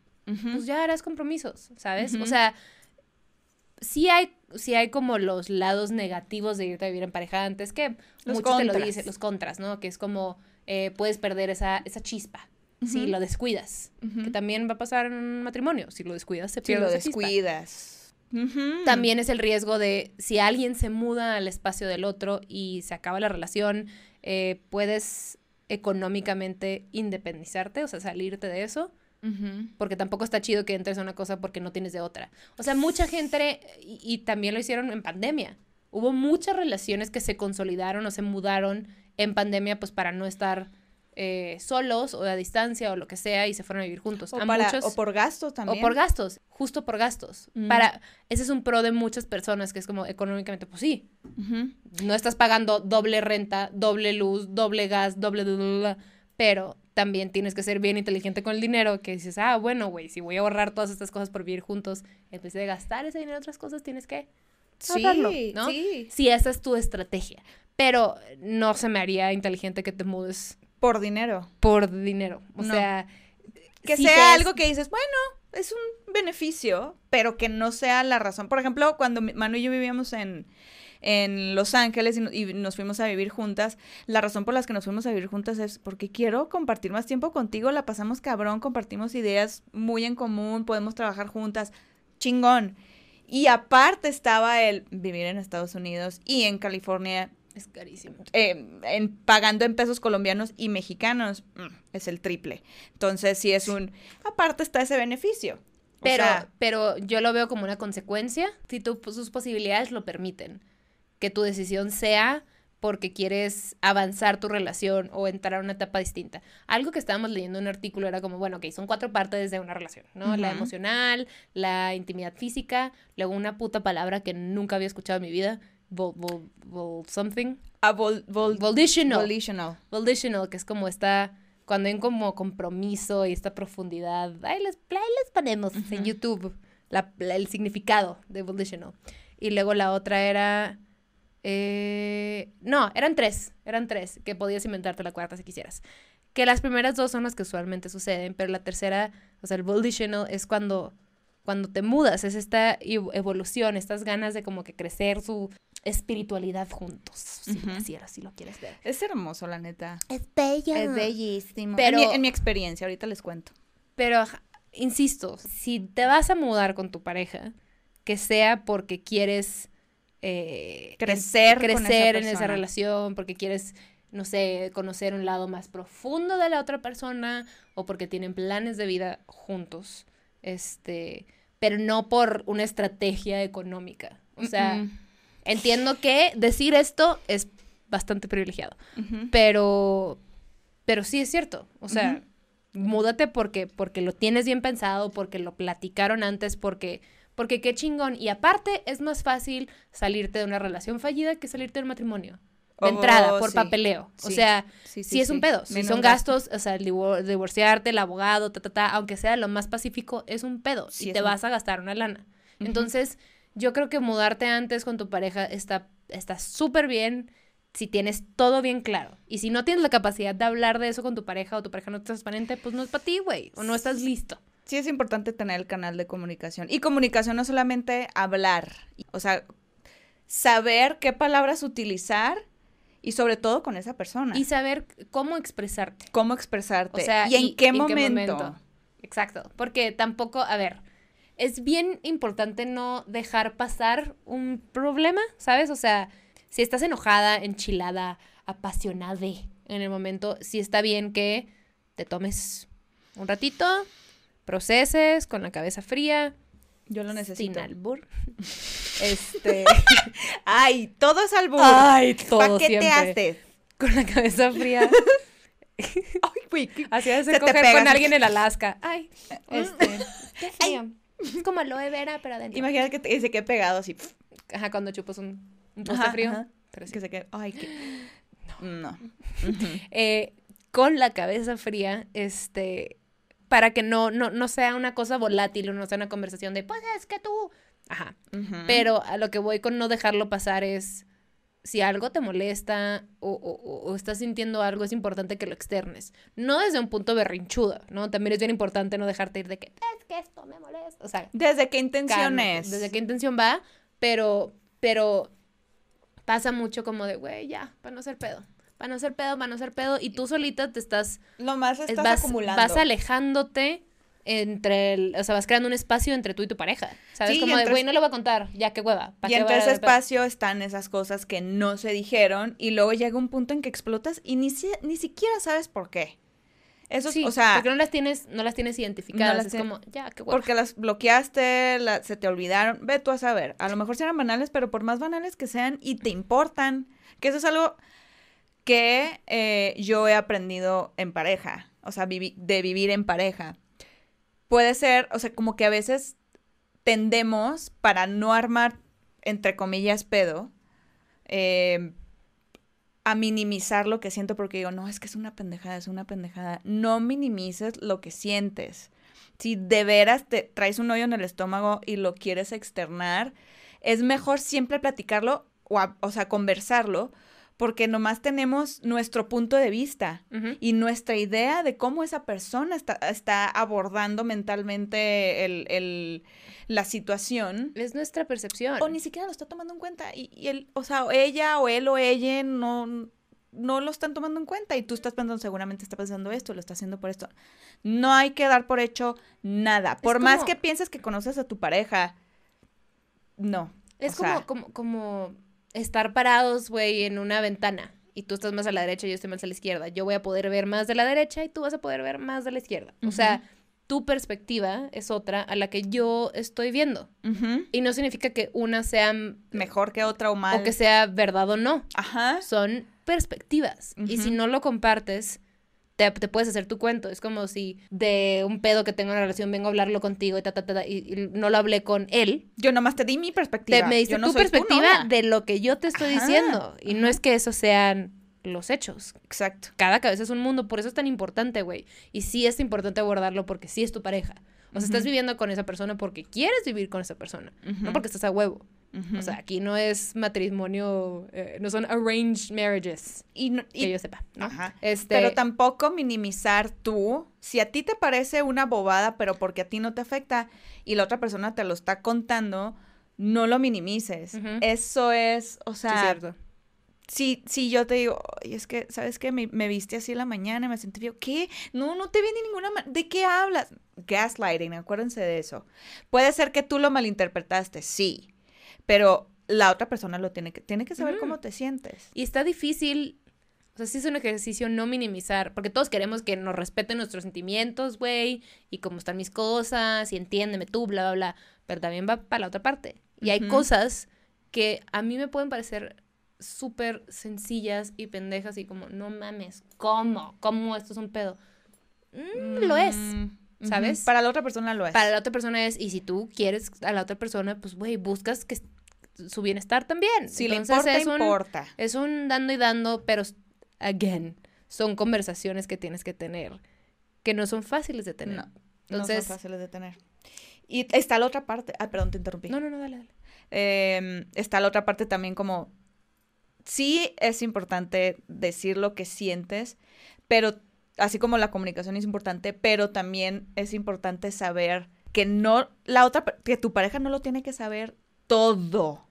Speaker 1: Pues ya harás compromisos, ¿sabes? O sea, sí hay, sí hay como los lados negativos de irte a vivir en pareja antes, que
Speaker 2: Los
Speaker 1: muchos te lo dicen, los contras, ¿no? Que es como, eh, puedes perder esa, esa chispa si lo descuidas. Que también va a pasar en un matrimonio. Si lo descuidas, se
Speaker 2: Si
Speaker 1: pierde
Speaker 2: lo
Speaker 1: esa chispa.
Speaker 2: descuidas.
Speaker 1: También es el riesgo de si alguien se muda al espacio del otro y se acaba la relación, eh, puedes económicamente independizarte, o sea, salirte de eso, Porque tampoco está chido que entres a una cosa porque no tienes de otra. O sea, mucha gente, y, y también lo hicieron en pandemia, hubo muchas relaciones que se consolidaron o se mudaron en pandemia pues para no estar eh, solos o a distancia o lo que sea y se fueron a vivir juntos.
Speaker 2: O,
Speaker 1: a
Speaker 2: para-
Speaker 1: muchos,
Speaker 2: o por gastos también.
Speaker 1: o por gastos, justo por gastos.
Speaker 2: Mm.
Speaker 1: Para, ese es un pro de muchas personas que es como económicamente, pues sí, no estás pagando doble renta, doble luz, doble gas, doble... bla, bla, bla, pero también tienes que ser bien inteligente con el dinero, que dices, ah, bueno, güey, si voy a ahorrar todas estas cosas por vivir juntos, en vez de gastar ese dinero en otras cosas, tienes que
Speaker 2: Sí,
Speaker 1: ahorrarlo, ¿no?
Speaker 2: sí.
Speaker 1: Si esa es tu estrategia. Pero no se me haría inteligente que te mudes
Speaker 2: Por dinero.
Speaker 1: por dinero. O
Speaker 2: No.
Speaker 1: sea...
Speaker 2: Que
Speaker 1: si
Speaker 2: sea algo que dices, bueno, es un beneficio, pero que no sea la razón. Por ejemplo, cuando Manu y yo vivíamos en, en Los Ángeles y, no- y nos fuimos a vivir juntas, la razón por las que nos fuimos a vivir juntas es porque quiero compartir más tiempo contigo, la pasamos cabrón, compartimos ideas muy en común, podemos trabajar juntas, chingón. Y aparte estaba el vivir en Estados Unidos y en California
Speaker 1: Es carísimo.
Speaker 2: eh, en, pagando en pesos colombianos y mexicanos, mm, es el triple. Entonces, sí es un... Aparte está ese beneficio. O
Speaker 1: Pero,
Speaker 2: sea,
Speaker 1: pero yo lo veo como una consecuencia si tu, sus posibilidades lo permiten. Que tu decisión sea porque quieres avanzar tu relación o entrar a una etapa distinta. Algo que estábamos leyendo en un artículo era como, bueno, ok, son cuatro partes de una relación, ¿no? La emocional, la intimidad física, luego una puta palabra que nunca había escuchado en mi vida, vol, vol, vol something,
Speaker 2: a vol- vol-
Speaker 1: volitional.
Speaker 2: volitional.
Speaker 1: Volitional, que es como esta, cuando hay como compromiso y esta profundidad. Ahí les, ahí les ponemos en
Speaker 2: Ujú.
Speaker 1: YouTube la- la- el significado de volitional. Y luego la otra era... eh, no, eran tres, eran tres, que podías inventarte la cuarta si quisieras. Que las primeras dos son las que usualmente suceden, pero la tercera, o sea, el volitional es cuando, cuando te mudas, es esta ev- evolución, estas ganas de como que crecer su espiritualidad juntos, si
Speaker 2: Ujú.
Speaker 1: así, así lo quieres ver.
Speaker 2: Es hermoso, la neta.
Speaker 1: Es bella.
Speaker 2: Es bellísimo.
Speaker 1: Pero-
Speaker 2: En mi, en mi experiencia, ahorita les cuento.
Speaker 1: Pero, insisto, si te vas a mudar con tu pareja, que sea porque quieres eh,
Speaker 2: Crecer
Speaker 1: en,
Speaker 2: con esa
Speaker 1: crecer en esa relación, porque quieres, no sé, conocer un lado más profundo de la otra persona, o porque tienen planes de vida juntos, este, pero no por una estrategia económica. O sea,
Speaker 2: Mm,
Speaker 1: entiendo que decir esto es bastante privilegiado. Pero, pero sí es cierto. O sea, múdate porque, porque lo tienes bien pensado, porque lo platicaron antes, porque, porque qué chingón. Y aparte, es más fácil salirte de una relación fallida que salirte de un matrimonio. De
Speaker 2: Oh,
Speaker 1: entrada, por
Speaker 2: sí.
Speaker 1: papeleo. O sea,
Speaker 2: Sí,
Speaker 1: sí, es un pedo. Si son
Speaker 2: gasto.
Speaker 1: gastos, o sea, el divor- divorciarte, el abogado, ta, ta, ta, aunque sea lo más pacífico, es un pedo. Y te
Speaker 2: un-
Speaker 1: vas a gastar una lana. Entonces, yo creo que mudarte antes con tu pareja está está súper bien si tienes todo bien claro. Y si no tienes la capacidad de hablar de eso con tu pareja o tu pareja no es transparente, pues no es para ti, güey. O no estás listo.
Speaker 2: Sí es importante tener el canal de comunicación. Y comunicación no solamente hablar, o sea, saber qué palabras utilizar y sobre todo con esa persona.
Speaker 1: Y saber cómo expresarte.
Speaker 2: cómo expresarte.
Speaker 1: O sea,
Speaker 2: y en, qué, momento?
Speaker 1: momento. Exacto. Porque tampoco, a ver, es bien importante no dejar pasar un problema, ¿sabes? O sea, si estás enojada, enchilada, apasionada en el momento, sí está bien que te tomes un ratito, proceses con la cabeza fría,
Speaker 2: Yo lo necesito.
Speaker 1: sin albur. Este,
Speaker 2: Ay, todo es albur.
Speaker 1: ay,
Speaker 2: ¿Para
Speaker 1: todo
Speaker 2: qué
Speaker 1: siempre.
Speaker 2: te haces?
Speaker 1: Con la cabeza fría.
Speaker 2: Ay, güey,
Speaker 1: Así de
Speaker 2: Se
Speaker 1: coger con alguien en Alaska. Ay, este. Qué frío. Es como aloe vera, pero adentro.
Speaker 2: Imagínate que te, se quede pegado así.
Speaker 1: Ajá, cuando chupas un, un poste
Speaker 2: Ajá,
Speaker 1: frío.
Speaker 2: ajá.
Speaker 1: Pero sí.
Speaker 2: Que se quede. Ay, qué. No. Ujú.
Speaker 1: Eh, con la cabeza fría, este, para que no, no, no sea una cosa volátil o no sea una conversación de, pues es que tú. Ajá. Pero a lo que voy con no dejarlo pasar es, si algo te molesta o, o- o estás sintiendo algo, es importante que lo externes. No desde un punto berrinchudo, ¿no? También es bien importante no dejarte ir de que, es que esto me molesta. O sea,
Speaker 2: ¿Desde qué
Speaker 1: cálmate,
Speaker 2: intenciones?
Speaker 1: Desde qué intención va, pero, pero pasa mucho como de, güey, ya, para no ser pedo. Para no ser pedo, para no ser pedo. Y tú solita te estás,
Speaker 2: Lo más
Speaker 1: es-
Speaker 2: estás
Speaker 1: vas,
Speaker 2: acumulando.
Speaker 1: vas alejándote entre el, o sea, vas creando un espacio entre tú y tu pareja. ¿Sabes?
Speaker 2: Sí,
Speaker 1: como de, güey, no le voy a contar, ya qué hueva. ¿pa'
Speaker 2: Y
Speaker 1: qué
Speaker 2: entre
Speaker 1: a
Speaker 2: ese
Speaker 1: dar pedo?"
Speaker 2: espacio están esas cosas que no se dijeron y luego llega un punto en que explotas y ni, si- ni siquiera sabes por qué. Eso es,
Speaker 1: Sí,
Speaker 2: o sea,
Speaker 1: porque no las tienes, no las tienes identificadas.
Speaker 2: las
Speaker 1: es como, ya, qué hueva.
Speaker 2: porque las bloqueaste, la- se te olvidaron, ve tú a saber. A lo mejor sí eran banales, pero por más banales que sean y te importan, que eso es algo que eh, yo he aprendido en pareja, o sea, de vivir en pareja. Puede ser, o sea, como que a veces tendemos para no armar, entre comillas, pedo, eh, a minimizar lo que siento porque digo, no, es que es una pendejada, es una pendejada. No minimices lo que sientes. Si de veras te traes un hoyo en el estómago y lo quieres externar, es mejor siempre platicarlo o, o sea, conversarlo, porque nomás tenemos nuestro punto de vista y nuestra idea de cómo esa persona está, está abordando mentalmente el, el- la situación.
Speaker 1: Es nuestra percepción.
Speaker 2: O ni siquiera lo está tomando en cuenta. Y, y él, o sea, ella o él o ella no, no lo están tomando en cuenta. Y tú estás pensando, seguramente está pensando esto, lo está haciendo por esto. No hay que dar por hecho nada. Por más que pienses que conoces a tu pareja, no.
Speaker 1: Es
Speaker 2: o
Speaker 1: como,
Speaker 2: sea-
Speaker 1: como, como estar parados, güey, en una ventana. Y tú estás más a la derecha y yo estoy más a la izquierda. Yo voy a poder ver más de la derecha y tú vas a poder ver más de la izquierda. O sea, tu perspectiva es otra a la que yo estoy viendo. Y no significa que una sea
Speaker 2: Mejor que otra o mal.
Speaker 1: o que sea verdad o no.
Speaker 2: Ajá.
Speaker 1: Son perspectivas. Y si no lo compartes, te, te puedes hacer tu cuento. Es como si de un pedo que tengo en una relación vengo a hablarlo contigo y, ta, ta, ta, y, y no lo hablé con él.
Speaker 2: Yo nomás te di mi perspectiva.
Speaker 1: Te, me diste
Speaker 2: no
Speaker 1: tu
Speaker 2: tú,
Speaker 1: perspectiva de lo que yo te estoy
Speaker 2: Ajá,
Speaker 1: diciendo. Y no es que esos sean los hechos.
Speaker 2: Exacto.
Speaker 1: Cada cabeza es un mundo, por eso es tan importante, güey. Y sí es importante abordarlo porque sí es tu pareja. O sea, estás viviendo con esa persona porque quieres vivir con esa persona, no porque estás a huevo. O sea, aquí no es matrimonio, eh, no son arranged marriages,
Speaker 2: y, no- y-
Speaker 1: que yo sepa, ¿no?
Speaker 2: Ajá.
Speaker 1: Este,
Speaker 2: Pero tampoco minimizar tú, si a ti te parece una bobada, pero porque a ti no te afecta y la otra persona te lo está contando, no lo minimices. Eso es, o
Speaker 1: sí,
Speaker 2: sea,
Speaker 1: cierto.
Speaker 2: si, si yo te digo, "Ay, es que, ¿sabes qué? Me, me viste así en la mañana y me sentí feo. ¿Qué? No, no te vi de ninguna manera. ¿De qué hablas? Gaslighting, acuérdense de eso. Puede ser que tú lo malinterpretaste, sí, pero la otra persona lo tiene que, tiene que saber cómo te sientes.
Speaker 1: Y está difícil, o sea, sí es un ejercicio no minimizar, porque todos queremos que nos respeten nuestros sentimientos, güey, y cómo están mis cosas, y entiéndeme tú, bla, bla, bla, pero también va para la otra parte. Y hay cosas que a mí me pueden parecer súper sencillas y pendejas y como, no mames, ¿cómo? ¿Cómo esto es un pedo? Mm, lo es.
Speaker 2: Mm.
Speaker 1: ¿sabes?
Speaker 2: Para la otra persona lo es.
Speaker 1: Para la otra persona es, y si tú quieres a la otra persona, pues, güey, buscas que su bienestar también.
Speaker 2: si le
Speaker 1: Entonces,
Speaker 2: importa,
Speaker 1: es un-
Speaker 2: importa.
Speaker 1: es un dando y dando, pero, again, son conversaciones que tienes que tener, que no son fáciles de tener.
Speaker 2: No,
Speaker 1: Entonces,
Speaker 2: no son fáciles de tener. Y está la otra parte. Ah, perdón, te interrumpí.
Speaker 1: no, no, no, dale, dale.
Speaker 2: Eh, está la otra parte también como, sí es importante decir lo que sientes, pero así como la comunicación es importante, pero también es importante saber que no, la otra, que tu pareja no lo tiene que saber todo.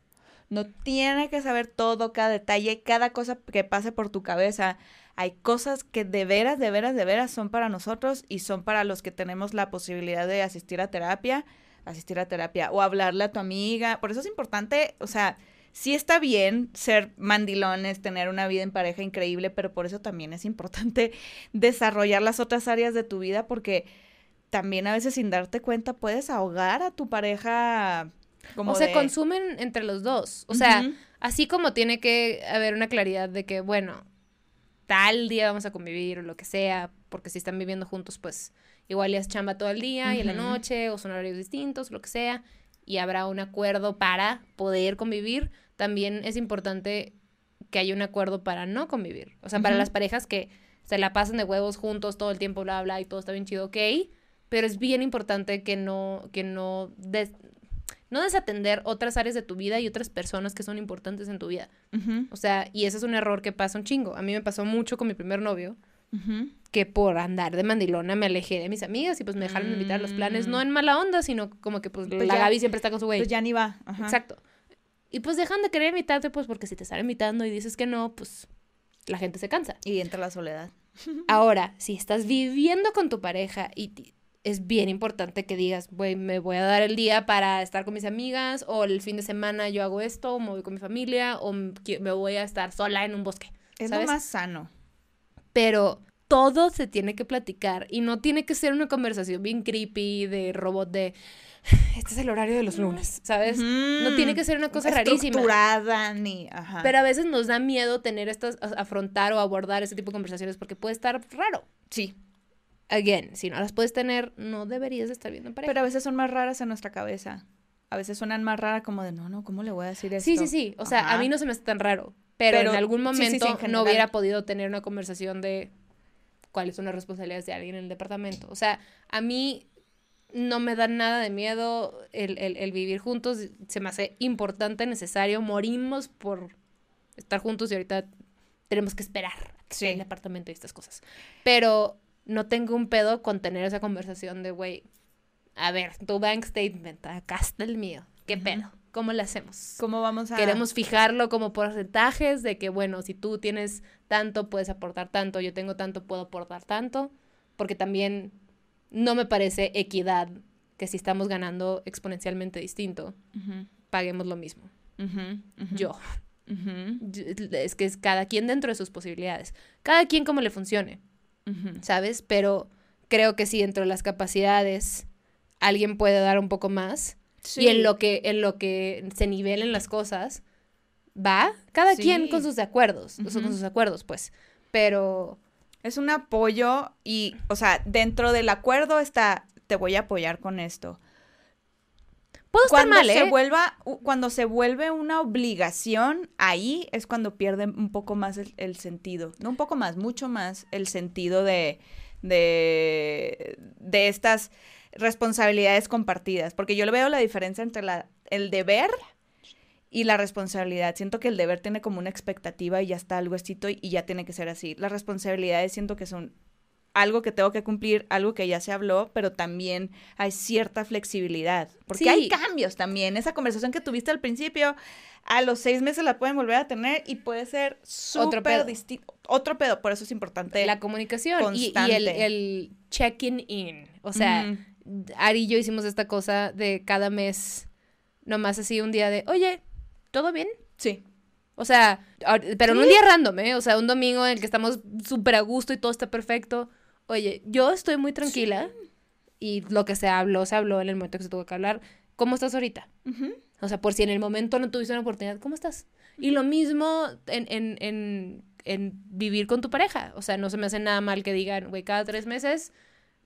Speaker 2: No tiene que saber todo, cada detalle, cada cosa que pase por tu cabeza. Hay cosas que de veras, de veras, de veras son para nosotros y son para los que tenemos la posibilidad de asistir a terapia, asistir a terapia o hablarle a tu amiga. Por eso es importante, o sea, sí está bien ser mandilones, tener una vida en pareja increíble, pero por eso también es importante desarrollar las otras áreas de tu vida porque también a veces sin darte cuenta puedes ahogar a tu pareja como
Speaker 1: o se consumen entre los dos. O sea, así como tiene que haber una claridad de que, bueno, tal día vamos a convivir o lo que sea, porque si están viviendo juntos, pues igual ya es chamba todo el día y en la noche, o son horarios distintos, lo que sea, y habrá un acuerdo para poder convivir. También es importante que haya un acuerdo para no convivir. O sea, para las parejas que se la pasan de huevos juntos todo el tiempo, bla, bla, y todo está bien chido, ok. Pero es bien importante que no, que no des- no desatender otras áreas de tu vida y otras personas que son importantes en tu vida. O sea, y ese es un error que pasa un chingo. A mí me pasó mucho con mi primer novio, que por andar de mandilona me alejé de mis amigas y pues me dejaron de invitar a los planes, no en mala onda, sino como que pues,
Speaker 2: Pues
Speaker 1: la
Speaker 2: ya-
Speaker 1: Gaby siempre está con su güey.
Speaker 2: Pues ya ni va. Ajá.
Speaker 1: Exacto. Y pues dejan de querer invitarte, pues porque si te están invitando y dices que no, pues la gente se cansa.
Speaker 2: Y entra la soledad.
Speaker 1: Ahora, si estás viviendo con tu pareja y es bien importante que digas, güey, me voy a dar el día para estar con mis amigas, o el fin de semana yo hago esto, o me voy con mi familia, o me voy a estar sola en un bosque.
Speaker 2: Es
Speaker 1: ¿sabes?
Speaker 2: lo más sano.
Speaker 1: Pero todo se tiene que platicar y no tiene que ser una conversación bien creepy de robot de, este es el horario de los lunes, ¿sabes? No tiene que ser una cosa rarísima.
Speaker 2: Ni. Ajá.
Speaker 1: Pero a veces nos da miedo tener estas, afrontar o abordar ese tipo de conversaciones porque puede estar raro.
Speaker 2: sí.
Speaker 1: Again, si no las puedes tener, no deberías de estar viendo en pareja.
Speaker 2: Pero a veces son más raras en nuestra cabeza. A veces suenan más raras como de, no, no, ¿cómo le voy a decir esto?
Speaker 1: sí, sí, sí. O sea, a mí no se me hace tan raro. Pero,
Speaker 2: Pero
Speaker 1: en algún
Speaker 2: sí, sí, sí,
Speaker 1: momento
Speaker 2: en
Speaker 1: no hubiera podido tener una conversación de cuáles son las responsabilidades de alguien en el departamento. O sea, a mí no me da nada de miedo el, el- el vivir juntos. Se me hace importante, necesario. Morimos por estar juntos y ahorita tenemos que esperar
Speaker 2: Sí.
Speaker 1: el departamento y estas cosas. Pero no tengo un pedo con tener esa conversación de, güey, a ver, tu bank statement, acá está el mío. ¿Qué
Speaker 2: Ujú.
Speaker 1: pedo? ¿Cómo lo hacemos?
Speaker 2: ¿Cómo vamos a...?
Speaker 1: Queremos fijarlo como porcentajes de que, bueno, si tú tienes tanto, puedes aportar tanto, yo tengo tanto, puedo aportar tanto, porque también no me parece equidad que si estamos ganando exponencialmente distinto, paguemos lo mismo. Yo. Yo- Es que es cada quien dentro de sus posibilidades. Cada quien como le funcione, ¿sabes? Pero creo que si dentro de las capacidades alguien puede dar un poco más y en
Speaker 2: Sí.
Speaker 1: lo que en lo que se nivelen las cosas va cada quien
Speaker 2: Sí.
Speaker 1: con sus acuerdos o sea, con sus acuerdos pues pero
Speaker 2: Es un apoyo y, o sea, dentro del acuerdo está, te voy a apoyar con esto.
Speaker 1: Puedo estar
Speaker 2: Cuando
Speaker 1: mal
Speaker 2: se
Speaker 1: ¿eh?
Speaker 2: vuelva, cuando se vuelve una obligación, ahí es cuando pierde un poco más el, el sentido. No un poco más, mucho más el sentido de, de, de estas responsabilidades compartidas. Porque yo le veo la diferencia entre la, el deber y la responsabilidad. Siento que el deber tiene como una expectativa y ya está algo escrito y, y ya tiene que ser así. Las responsabilidades siento que son algo que tengo que cumplir, algo que ya se habló, pero también hay cierta flexibilidad. Porque
Speaker 1: Sí.
Speaker 2: hay cambios también. Esa conversación que tuviste al principio, a los seis meses la pueden volver a tener y puede ser súper distinto. Otro pedo, por eso es importante.
Speaker 1: la comunicación y, y el,
Speaker 2: constante.
Speaker 1: el checking in o sea
Speaker 2: Ujú.
Speaker 1: Ari y yo hicimos esta cosa de cada mes nomás así un día de oye todo bien
Speaker 2: Sí.
Speaker 1: O sea, pero en un día random, ¿eh? O sea, un domingo en el que estamos súper a gusto y todo está perfecto. Oye, yo estoy muy tranquila y lo que se habló, se habló en el momento que se tuvo que hablar. ¿Cómo estás ahorita? O sea, por si en el momento no tuviste una oportunidad, ¿cómo estás? Y lo mismo en, en, en, en vivir con tu pareja. O sea, no se me hace nada mal que digan, güey, cada tres meses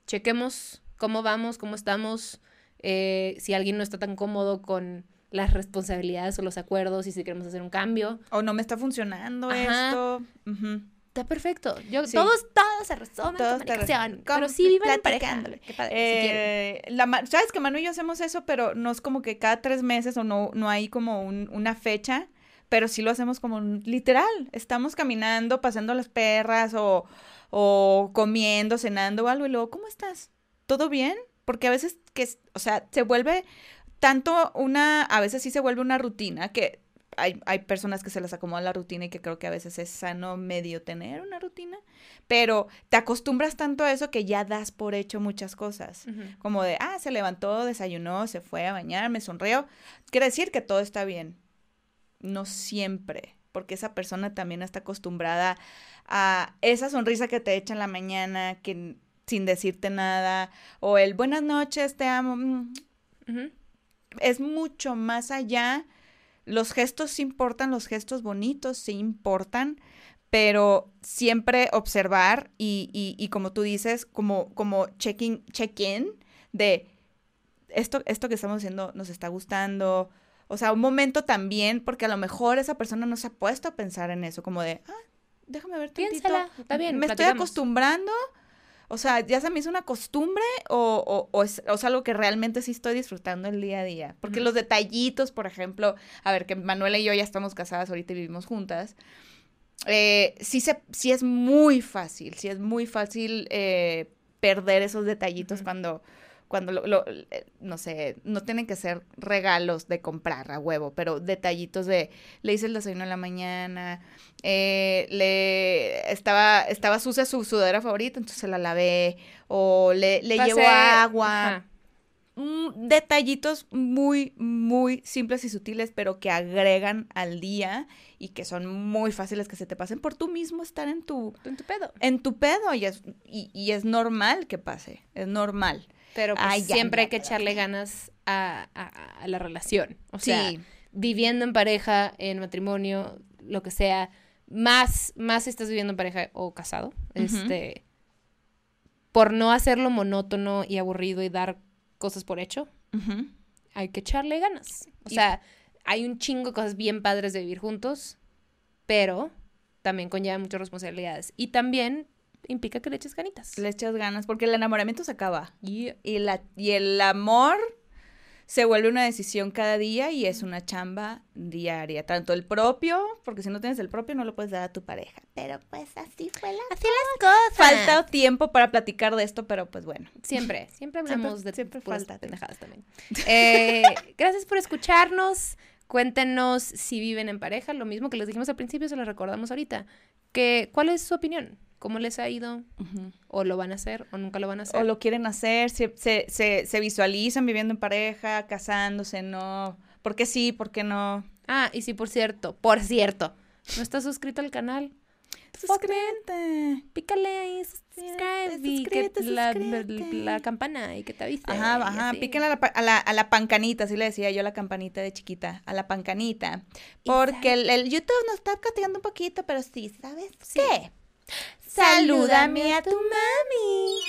Speaker 1: chequemos cómo vamos, cómo estamos, eh, si alguien no está tan cómodo con las responsabilidades o los acuerdos y si queremos hacer un cambio.
Speaker 2: O no me está funcionando
Speaker 1: Ajá.
Speaker 2: esto. Ujú.
Speaker 1: Está perfecto. Yo,
Speaker 2: Sí.
Speaker 1: Todos, todos se resumen
Speaker 2: Todos
Speaker 1: comunicación. Pero sí vivan en pareja.
Speaker 2: Platicándole.
Speaker 1: Qué padre, si.
Speaker 2: Eh, la ma- Sabes que Manu y yo hacemos eso, pero no es como que cada tres meses o no, no hay como un- una fecha, pero sí lo hacemos como un- literal. Estamos caminando, pasando las perras o, o comiendo, cenando o algo y luego, ¿cómo estás? ¿Todo bien? Porque a veces que, o sea, se vuelve tanto una, a veces sí se vuelve una rutina que hay, hay personas que se les acomoda la rutina y que creo que a veces es sano medio tener una rutina, pero te acostumbras tanto a eso que ya das por hecho muchas cosas. Como de, ah, se levantó, desayunó, se fue a bañar, me sonrió. Quiere decir que todo está bien. No siempre, porque esa persona también está acostumbrada a esa sonrisa que te echa en la mañana, que sin decirte nada, o el buenas noches, te amo. mm, es mucho más allá. Los gestos sí importan, los gestos bonitos sí importan, pero siempre observar y, y, y como tú dices, como, como check-in, check-in de esto, esto que estamos haciendo nos está gustando. O sea, un momento también, porque a lo mejor esa persona no se ha puesto a pensar en eso, como de, ah, déjame ver tantito.
Speaker 1: Piénsala, está bien,
Speaker 2: Me estoy acostumbrando. O sea, ya se me hizo una costumbre o, o, o es, o es algo que realmente sí estoy disfrutando el día a día. Porque los detallitos, por ejemplo, a ver, que Manuela y yo ya estamos casadas ahorita y vivimos juntas. eh, sí, se, sí es muy fácil, sí es muy fácil eh, perder esos detallitos cuando, cuando lo, lo- eh, no sé, no tienen que ser regalos de comprar a huevo, pero detallitos de, le hice el desayuno en la mañana, eh, le, estaba, estaba sucia su sudadera favorita, entonces la lavé, o le, le llevo agua,
Speaker 1: Ajá.
Speaker 2: mm, detallitos muy, muy simples y sutiles, pero que agregan al día y que son muy fáciles que se te pasen por tú mismo estar en tu,
Speaker 1: En tu pedo.
Speaker 2: en tu pedo y es, y, y es normal que pase, es normal.
Speaker 1: Pero pues,
Speaker 2: Ay,
Speaker 1: siempre hay que echarle ganas a, a- a la relación. O sea, viviendo en pareja, en matrimonio, lo que sea, más, más si estás viviendo en pareja o casado, este, por no hacerlo monótono y aburrido y dar cosas por hecho, hay que echarle ganas. O
Speaker 2: Y-
Speaker 1: sea, hay un chingo de cosas bien padres de vivir juntos, pero también conlleva muchas responsabilidades. Y también implica que le eches ganitas.
Speaker 2: le echas ganas porque el enamoramiento se acaba
Speaker 1: Yeah.
Speaker 2: y, la, y el amor se vuelve una decisión cada día y es una chamba diaria, tanto el propio, porque si no tienes el propio no lo puedes dar a tu pareja. Pero pues así fue la
Speaker 1: Así las cosas.
Speaker 2: Falta tiempo para platicar de esto, pero pues bueno.
Speaker 1: Siempre, siempre hablamos de
Speaker 2: siempre falta
Speaker 1: pendejadas también. Eh, gracias por escucharnos. Cuéntenos si viven en pareja, lo mismo que les dijimos al principio, se lo recordamos ahorita. Que, ¿Cuál es su opinión? ¿Cómo les ha ido? ¿O lo van a hacer? ¿O nunca lo van a hacer?
Speaker 2: O lo quieren hacer, se, se, se, se visualizan viviendo en pareja, casándose, no. ¿Por qué sí? ¿Por qué no?
Speaker 1: Ah, y sí, por cierto, por cierto, ¿no estás suscrito al canal?
Speaker 2: Suscríbete.
Speaker 1: Pícale ahí, que
Speaker 2: suscríbete,
Speaker 1: la,
Speaker 2: suscríbete.
Speaker 1: la campana y que te avise.
Speaker 2: Ajá, ajá, píquenle a la, a, la, a la pancanita, así le decía yo a la campanita de chiquita, a la pancanita. Porque el, el YouTube nos está castigando un poquito, pero sí, ¿sabes qué? Salúdame a tu mami.